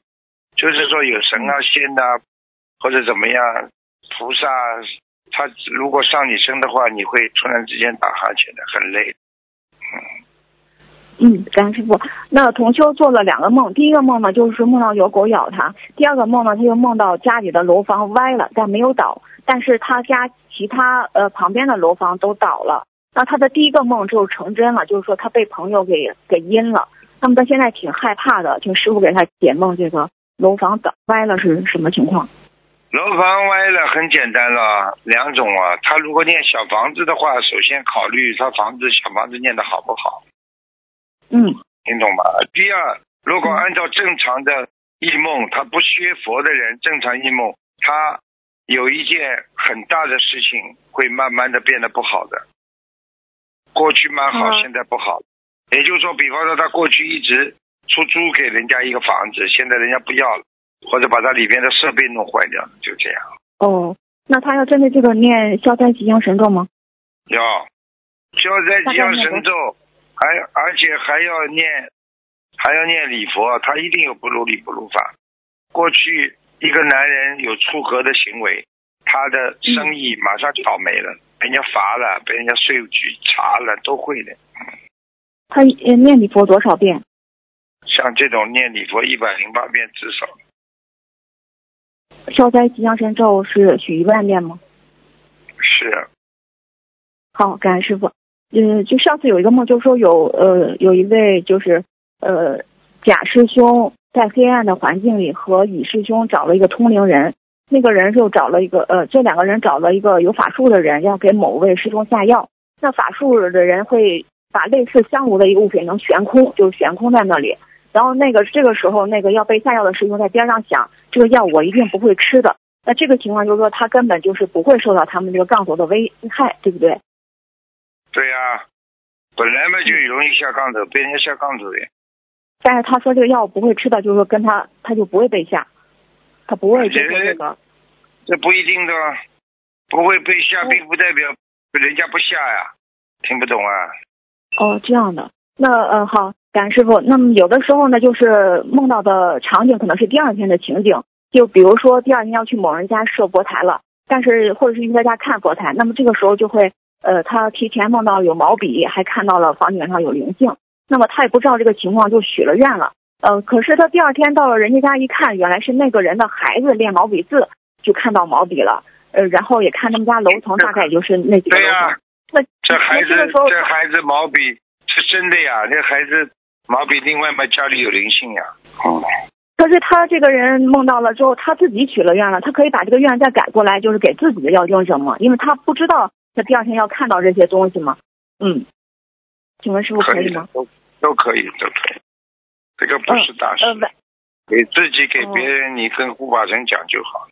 就是说有神啊仙呐，或者怎么样，菩萨他如果上你身的话，你会突然之间打哈欠的，很累。嗯，嗯，张师傅，那同修做了两个梦，第一个梦呢就是梦到有狗咬他，第二个梦呢他又梦到家里的楼房歪了，但没有倒，但是他家其他呃旁边的楼房都倒了。那他的第一个梦就成真了，就是说他被朋友给给阴了。那么他现在挺害怕的，请师傅给他解梦。这个楼房倒歪了是什么情况？楼房歪了很简单了，两种啊。他如果念小房子的话，首先考虑他房子小房子念的好不好。嗯，听懂吗？第二，如果按照正常的异梦，他不学佛的人正常异梦，他有一件很大的事情会慢慢的变得不好的。过去蛮好，现在不好。也就是说，比方说他过去一直出租给人家一个房子，现在人家不要了，或者把他里边的设备弄坏掉了，就这样。哦，那他要针对这个念消灾吉祥神咒吗？要，消灾吉祥神咒，还而且还要念，还要念礼佛，他一定有不如理不如法。过去一个男人有出格的行为，他的生意马上就倒霉了。被人家罚了，被人家税务局查了，都会的。他念礼佛多少遍？像这种念礼佛一百零八遍至少。消灾吉祥神咒是许一万遍吗？是。好，感恩师傅。嗯，就上次有一个梦，就说有呃有一位就是呃贾师兄在黑暗的环境里和乙师兄找了一个通灵人。那个人就找了一个呃，这两个人找了一个有法术的人，要给某位师兄下药。那法术的人会把类似香炉的一个物品能悬空，就是悬空在那里。然后那个这个时候，那个要被下药的师兄在边上想，这个药我一定不会吃的。那这个情况就是说，他根本就是不会受到他们这个杠头的危害，对不对？对呀，本来嘛就容易下杠头，被人家下杠头的。但是他说这个药不会吃的，就是说跟他他就不会被下。他不会接受这个，这不一定的，不会被下，并不代表人家不下呀，听不懂啊？哦，这样的，那嗯好，感恩师傅。那么有的时候呢，就是梦到的场景可能是第二天的情景，就比如说第二天要去某人家设佛台了，但是或者是去他家看佛台，那么这个时候就会呃，他提前梦到有毛笔，还看到了房顶上有灵性，那么他也不知道这个情况，就许了愿了。呃，可是他第二天到了人家家一看，原来是那个人的孩子练毛笔字，就看到毛笔了。呃，然后也看他们家楼层，大概也就是那几个楼层。那这孩子，这孩子毛笔是真的呀？这孩子毛笔，另外嘛，家里有灵性呀。哦。可是他这个人梦到了之后，他自己许了愿了，他可以把这个愿再改过来，就是给自己的要经什么？因为他不知道他第二天要看到这些东西吗。嗯，请问师傅可以吗？都都可以，都可以。这个不是大事，给自己给别人，你跟护法神讲就好。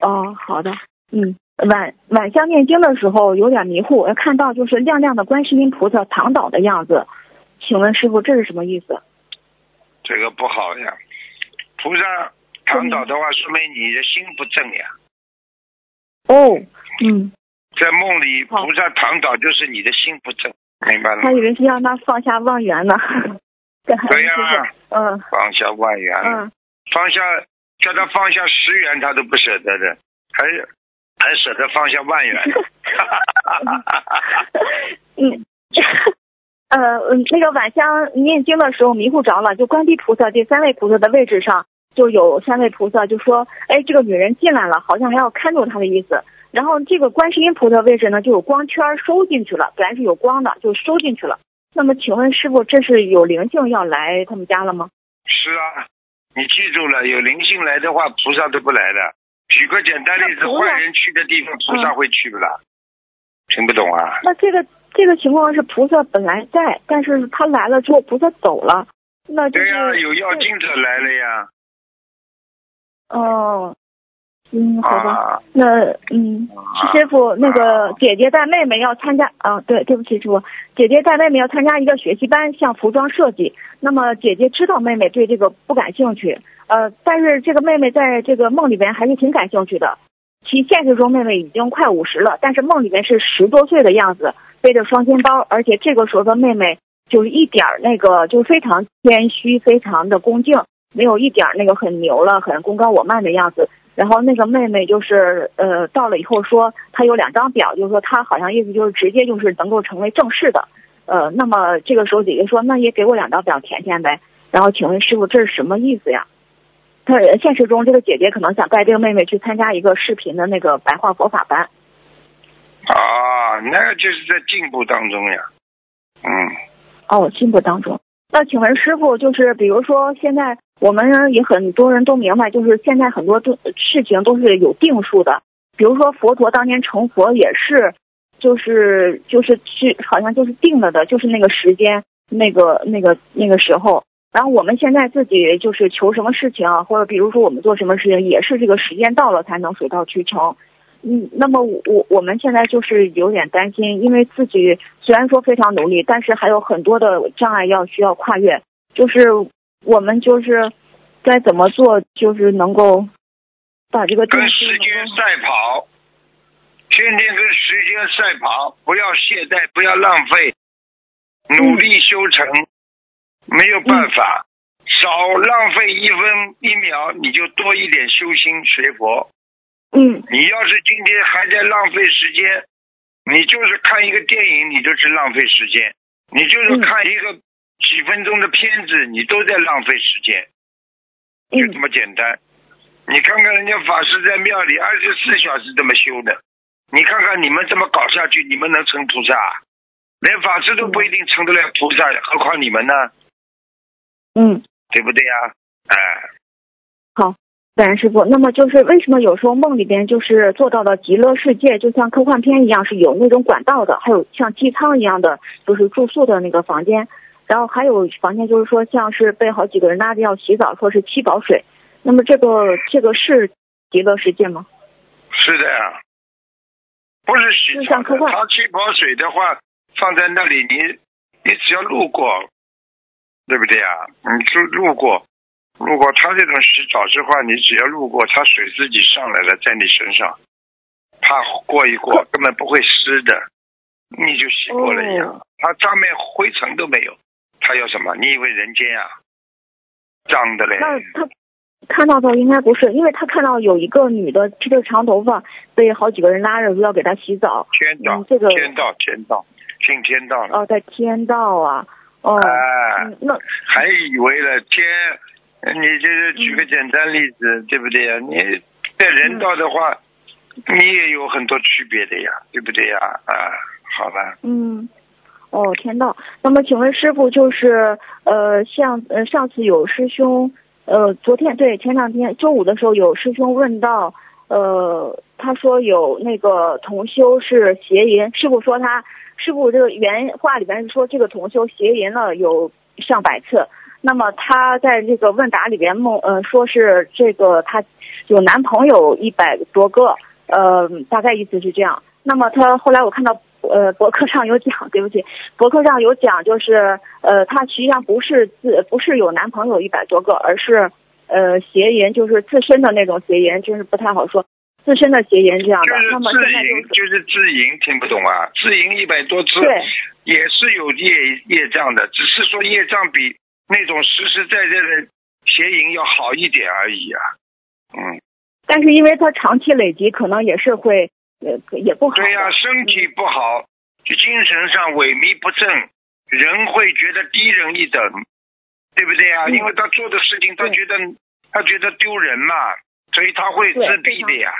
哦，好的，嗯，晚晚香念经的时候有点迷糊，看到就是亮亮的观世音菩萨躺倒的样子，请问师傅这是什么意思？这个不好呀，菩萨躺倒的话，说明你的心不正呀。哦，嗯，在梦里菩萨躺倒就是你的心不正，明白了吗？他以为是让他放下万元呢。对呀，嗯，放下万元，嗯，放下叫他放下十元，他都不舍得的，还还舍得放下万元，嗯，呃，那个晚香念经的时候迷糊着了，就观地菩萨这三位菩萨的位置上就有三位菩萨，就说，哎，这个女人进来了，好像还要看住她的意思。然后这个观世音菩萨位置呢，就有光圈收进去了，本来是有光的，就收进去了。那么，请问师傅，这是有灵性要来他们家了吗？是啊，你记住了，有灵性来的话，菩萨都不来的。举个简单例子，坏人去的地方，菩萨会去不啦？听不懂啊？那这个这个情况是菩萨本来在，但是他来了之后菩萨走了，那就是对呀，有要经者来了呀。哦，嗯，好吧，啊。那嗯，师傅，那个姐姐带妹妹要参加啊，对，对不起，师傅，姐姐带妹妹要参加一个学习班，像服装设计。那么姐姐知道妹妹对这个不感兴趣，呃，但是这个妹妹在这个梦里边还是挺感兴趣的。其现实中妹妹已经快五十了，但是梦里边是十多岁的样子，背着双肩包，而且这个时候的妹妹就是一点儿那个就非常谦虚，非常的恭敬，没有一点那个很牛了、很功高我慢的样子。然后那个妹妹就是呃到了以后说她有两张表，就是说她好像意思就是直接就是能够成为正式的。呃，那么这个时候姐姐说那也给我两张表填填呗。然后请问师傅这是什么意思呀？她现实中这个姐姐可能想带这个妹妹去参加一个视频的那个白话佛法班。啊，那就是在进步当中呀。嗯，哦，进步当中。那请问师傅，就是比如说现在我们呢也很多人都明白，就是现在很多都事情都是有定数的。比如说佛陀当年成佛也是，就是就是是好像就是定了的，就是那个时间，那个那个那个时候。然后我们现在自己就是求什么事情，或者比如说我们做什么事情，也是这个时间到了才能水到渠成。嗯，那么我我们现在就是有点担心，因为自己虽然说非常努力，但是还有很多的障碍要需要跨越。就是我们就是该怎么做，就是能够把这个跟时间赛跑，天天跟时间赛跑，不要懈怠，不要浪费，努力修成，没有办法，少浪费一分一秒，你就多一点修心学佛。嗯，你要是今天还在浪费时间，你就是看一个电影，你就是浪费时间；你就是看一个几分钟的片子，你都在浪费时间，就这么简单。你看看人家法师在庙里二十四小时这么修的，你看看你们这么搞下去，你们能成菩萨？连法师都不一定成得了菩萨，何况你们呢？嗯，对不对呀？哎，好。感恩师傅，那么就是为什么有时候梦里边就是做到了极乐世界，就像科幻片一样是有那种管道的，还有像机舱一样的，就是住宿的那个房间，然后还有房间就是说像是被好几个人拉着要洗澡，说是七宝水，那么这个这个是极乐世界吗？是的呀，不是洗澡的，它七宝水的话放在那里，你你只要路过，对不对呀？你就路过。路过他这种洗澡的话，你只要路过，他水自己上来了，在你身上，他过一过，根本不会湿的，你就洗过了一样。它上面灰尘都没有，他要什么？你以为人间啊？脏的嘞。那他看到的应该不是，因为他看到有一个女的披着长头发，被好几个人拉着要给他洗澡。天道，这个天道，天道，进天道了。哦，在天道啊，哦，哎，那还以为了天。你就是举个简单例子，对不对呀？你在人道的话，你也有很多区别的呀，对不对呀？啊，好吧。嗯，哦，天道。那么，请问师傅，就是呃，像呃上次有师兄，呃，昨天对前两天周五的时候有师兄问到，呃，他说有那个同修是邪淫，师傅说他师傅这个原话里边是说这个同修邪淫了有上百次。那么他在这个问答里边梦，呃，说是这个他有男朋友一百多个，呃，大概意思是这样。那么他后来我看到，呃，博客上有讲，对不起，博客上有讲，就是呃，他实际上不是自不是有男朋友一百多个，而是呃邪淫，就是自身的那种邪淫，就是不太好说，自身的邪淫这样的。那么自淫就是自淫，听不懂啊？自淫一百多次，对，也是有业业障的，只是说业障比。那种实实在在的邪淫要好一点而已啊，嗯。但是因为他长期累积，可能也是会呃也不好。对呀，身体不好，就精神上萎靡不振，人会觉得低人一等，对不对呀？因为他做的事情，他觉得他觉得丢人嘛，所以他会自闭的呀，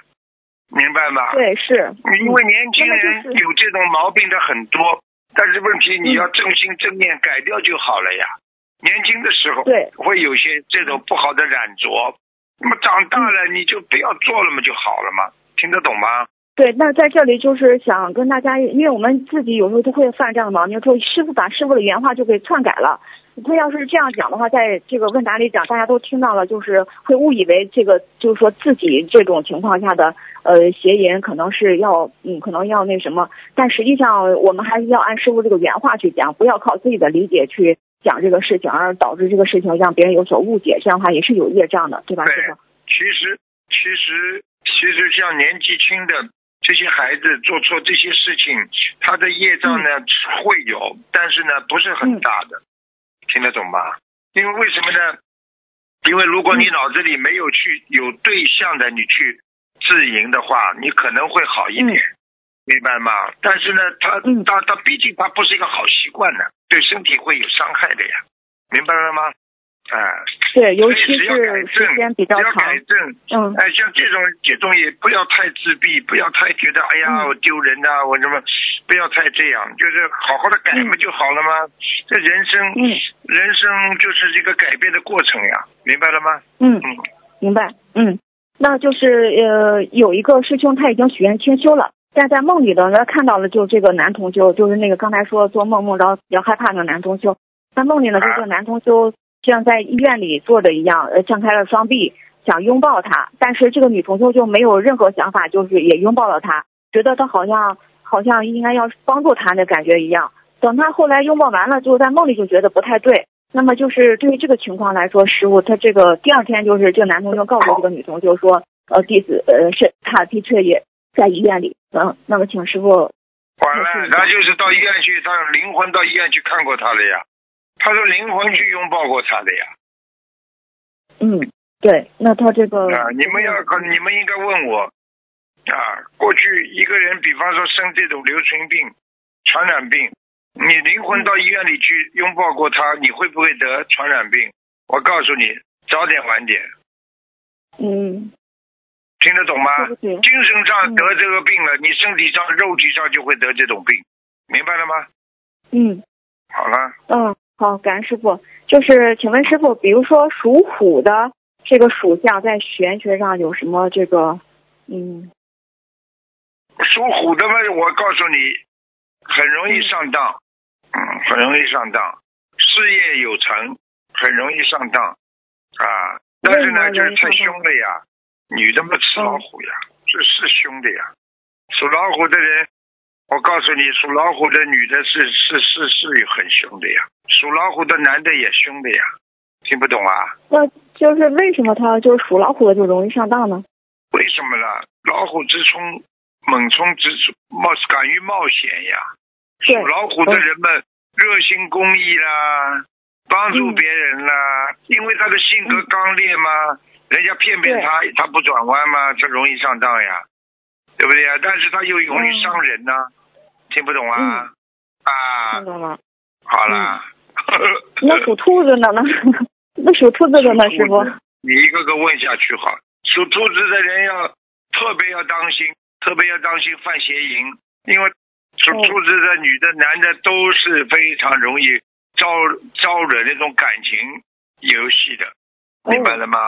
明白吗？对，是。因为年轻人有这种毛病的很多，但是问题你要正心正念改掉就好了呀。年轻的时候，对，会有些这种不好的染着，那么长大了你就不要做了嘛，就好了嘛，听得懂吗？对，那在这里就是想跟大家，因为我们自己有时候都会犯这样的毛病，说师傅把师傅的原话就给篡改了。他要是这样讲的话，在这个问答里讲，大家都听到了，就是会误以为这个就是说自己这种情况下的呃邪淫可能是要嗯可能要那什么，但实际上我们还是要按师傅这个原话去讲，不要靠自己的理解去讲这个事情，而导致这个事情让别人有所误解，这样的话也是有业障的，对吧？师傅？其实其实其实像年纪轻的这些孩子做错这些事情，他的业障呢会有，但是呢不是很大的。听得懂吗？因为为什么呢？因为如果你脑子里没有去有对象的，你去自营的话，你可能会好一点，明白吗？但是呢，他他他毕竟他不是一个好习惯呢，对身体会有伤害的呀，明白了吗？啊，对，尤其是时间比较长，要改正，嗯，哎，像这种这种也不要太自闭，不要太觉得哎呀我丢人呐，我什么，不要太这样，就是好好的改不就好了吗？这人生，嗯，人生就是一个改变的过程呀，明白了吗？嗯嗯，明白，嗯，那就是呃有一个师兄他已经许愿清修了，但在梦里呢，他看到了就这个男同修，就是那个刚才说做梦梦着比较害怕那个男同修，在梦里呢就这个男同修。像在医院里坐着一样，呃，张开了双臂想拥抱他，但是这个女同学就没有任何想法，就是也拥抱了他，觉得他好像好像应该要帮助他的感觉一样。等他后来拥抱完了，就在梦里就觉得不太对。那么就是对于这个情况来说，师傅他这个第二天就是这个男同学告诉这个女同学说，呃，弟子呃是他的确也在医院里，嗯，那么请师傅。完了，那就是到医院去，他灵魂到医院去看过他了呀。他说灵魂去拥抱过他的呀。嗯，对，那他这个啊，你们要你们应该问我啊，过去一个人，比方说生这种流行病、传染病，你灵魂到医院里去拥抱过他，你会不会得传染病？我告诉你，早点晚点。嗯，听得懂吗？精神上得这个病了，你身体上、肉体上就会得这种病，明白了吗？嗯，好了。嗯。好，感恩师傅。就是请问师傅，比如说属虎的这个属相，在玄学上有什么这个？嗯，属虎的嘛，我告诉你，很容易上当，嗯，很容易上当，事业有成，很容易上当啊。但是呢，就是太凶了呀，女的嘛，吃老虎呀，这是凶的呀。属老虎的人，我告诉你，属老虎的女的是是是是很凶的呀。属老虎的男的也凶的呀，听不懂啊？那就是为什么他就是属老虎的就容易上当呢？为什么呢？老虎之冲，猛冲直冒，敢于冒险呀。属老虎的人们热心公益啦，帮助别人啦，因为他的性格刚烈嘛，人家骗骗他，他不转弯嘛，这容易上当呀，对不对呀？但是他又容易伤人呐，听不懂啊？啊，听懂了。好了。那属兔子的呢？那属兔子的呢，师傅？你一个个问下去好。属兔子的人要特别要当心，特别要当心犯邪淫，因为属兔子的女的、男的都是非常容易招招惹那种感情游戏的，明白了吗？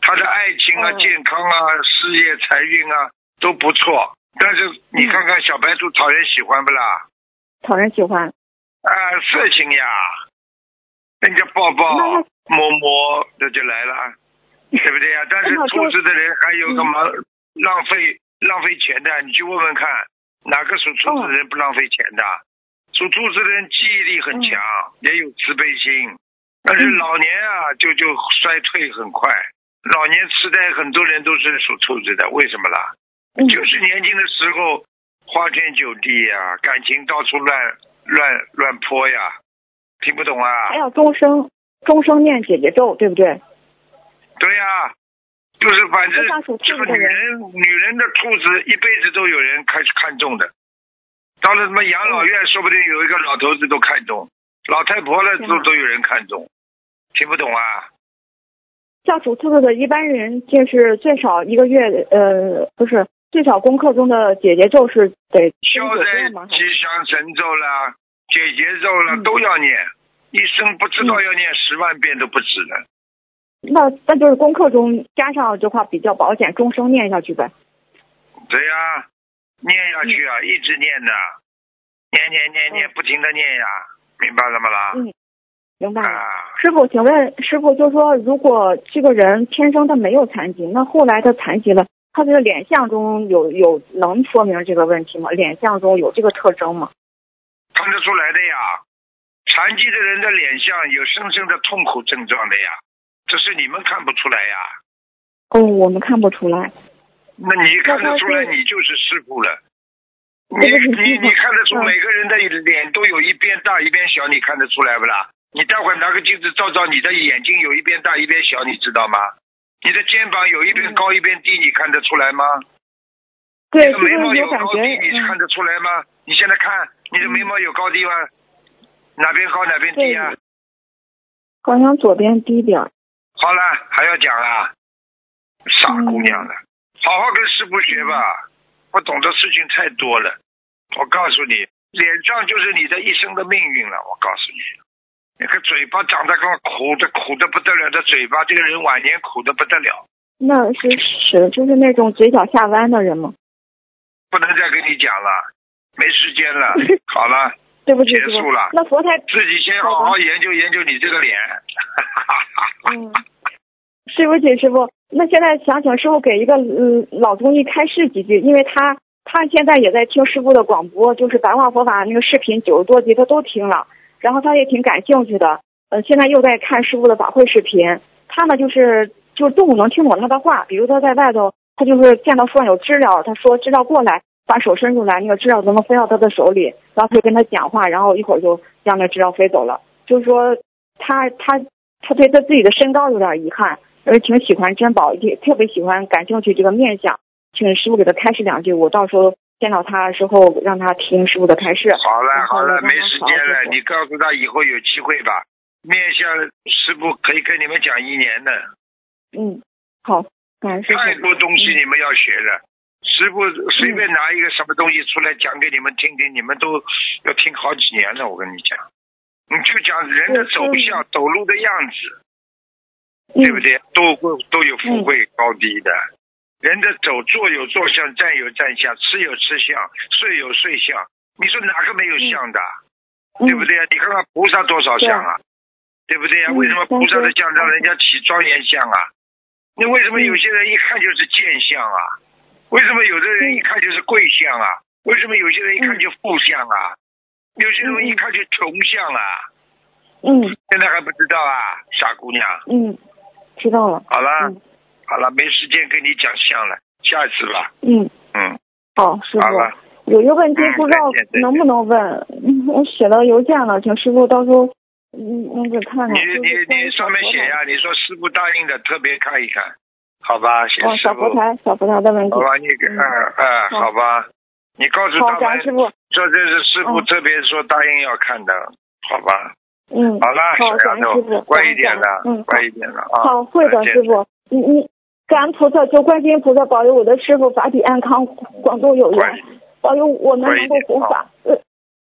他的爱情啊、健康啊、事业、财运啊都不错，但是你看看小白兔讨人喜欢不啦？讨人喜欢。啊，色情呀，人家抱抱摸摸这就来了，对不对呀？但是兔子的人还有个忙浪费浪费钱的，你去问问看，哪个属兔子的人不浪费钱的？属兔子的人记忆力很强，也有慈悲心，但是老年啊就就衰退很快，老年痴呆很多人都是属兔子的，为什么啦？就是年轻的时候花天酒地呀，感情到处乱。乱乱泼呀，听不懂啊！还要终生终生念姐姐咒，对不对？对呀，就是反正这个女人女人的兔子一辈子都有人开始看中的，到了什么养老院，说不定有一个老头子都看中，老太婆了都都有人看中，听不懂啊？叫属兔子的一般人，就是最少一个月，呃，不是。最少功课中的姐姐咒是得消灾吉祥神咒啦，姐姐咒啦都要念，一生不知道要念十万遍都不止的。那那就是功课中加上这话比较保险，终生念下去呗。对呀，念下去啊，一直念的，念念念念，不停的念呀，明白了吗啦？嗯，明白了。啊，师傅，请问师傅，就说如果这个人天生他没有残疾，那后来他残疾了，他这个脸相中有有能说明这个问题吗？脸相中有这个特征吗？看得出来的呀，残疾的人的脸相有深深的痛苦症状的呀，这是你们看不出来呀。哦，我们看不出来。那你看得出来，你就是师傅了。你你你看得出每个人的脸都有一边大一边小，你看得出来不啦？你待会儿拿个镜子照照你的眼睛，有一边大一边小，你知道吗？你的肩膀有一边高一边低，你看得出来吗？对，你的眉毛有高低，你看得出来吗？你现在看，你的眉毛有高低吗？哪边高哪边低啊？好像左边低点。好了，还要讲啊？傻姑娘了，好好跟师傅学吧，不懂的事情太多了。我告诉你，脸上就是你的一生的命运了。我告诉你，那个嘴巴长得跟苦的苦的不得了的嘴巴，这个人晚年苦的不得了。那是是就是那种嘴角下弯的人吗？不能再跟你讲了，没时间了。好了，对不起，结束了。那佛台自己先好好研究研究你这个脸。嗯，对不起，师傅。那现在想请师傅给一个嗯老中医开示几句，因为他他现在也在听师傅的广播，就是白话佛法那个视频九十多集他都听了，然后他也挺感兴趣的。呃，现在又在看师傅的法会视频，他呢就是就是动物能听懂他的话，比如他在外头，他就是见到树上有知了，他说知了过来，把手伸出来，那个知了都能飞到他的手里，然后他就跟他讲话，然后一会儿就让那知了飞走了。就是说他他他对他自己的身高有点遗憾。而挺喜欢珍宝，也特别喜欢感兴趣这个面相，请师傅给他开示两句，我到时候见到他之后让他听师傅的开示。好了好了，没时间了，你告诉他以后有机会吧。面向师傅可以跟你们讲一年的。嗯，好，感谢。太多东西你们要学了，师傅随便拿一个什么东西出来讲给你们听听，你们都要听好几年了。我跟你讲，你就讲人的走向、走路的样子。对不对？都会都有富贵高低的，人的走坐有坐相，站有站相，吃有吃相，睡有睡相。你说哪个没有相的？对不对啊？你看看菩萨多少相啊？对不对呀？为什么菩萨的相让人家起庄严相啊？那为什么有些人一看就是贱相啊？为什么有的人一看就是贵相啊？为什么有些人一看就富相啊？有些人一看就穷相啊？嗯。现在还不知道啊，傻姑娘。嗯。知道了。好了，好了，没时间跟你讲相了，下一次吧。嗯。嗯，好，师傅，有一个问题不知道能不能问，我写到邮件了，请师傅到时候嗯那个看看。你你你上面写呀，你说师傅答应的，特别看一看，好吧？小佛台，小佛台的问题。好吧，你嗯。嗯，好。吧，你告诉他们，说这是师傅特别说答应要看的，好吧？嗯，好了，好，感恩师傅，乖一点的，嗯，乖一点的啊。好，会的，师傅，你你，感恩菩萨，求观世音菩萨保佑我的师傅法体安康，广度有缘，保佑我们能够护法，呃，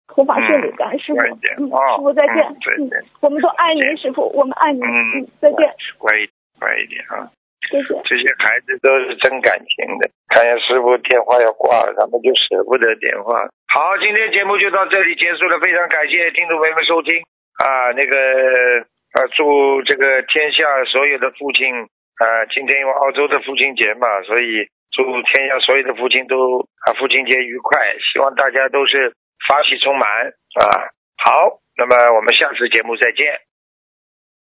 护法顺利，感恩师傅，嗯，师傅再见，再见，我们都爱您，师傅，我们爱您，嗯，再见，乖一点乖一点啊，谢谢。这些孩子都是真感情的，看见师傅电话要挂了，他们就舍不得电话。好，今天节目就到这里结束了，非常感谢听众朋友们收听。啊，那个啊，祝这个天下所有的父亲啊，今天因为澳洲的父亲节嘛，所以祝天下所有的父亲都啊父亲节愉快，希望大家都是发喜充满啊。好，那么我们下次节目再见。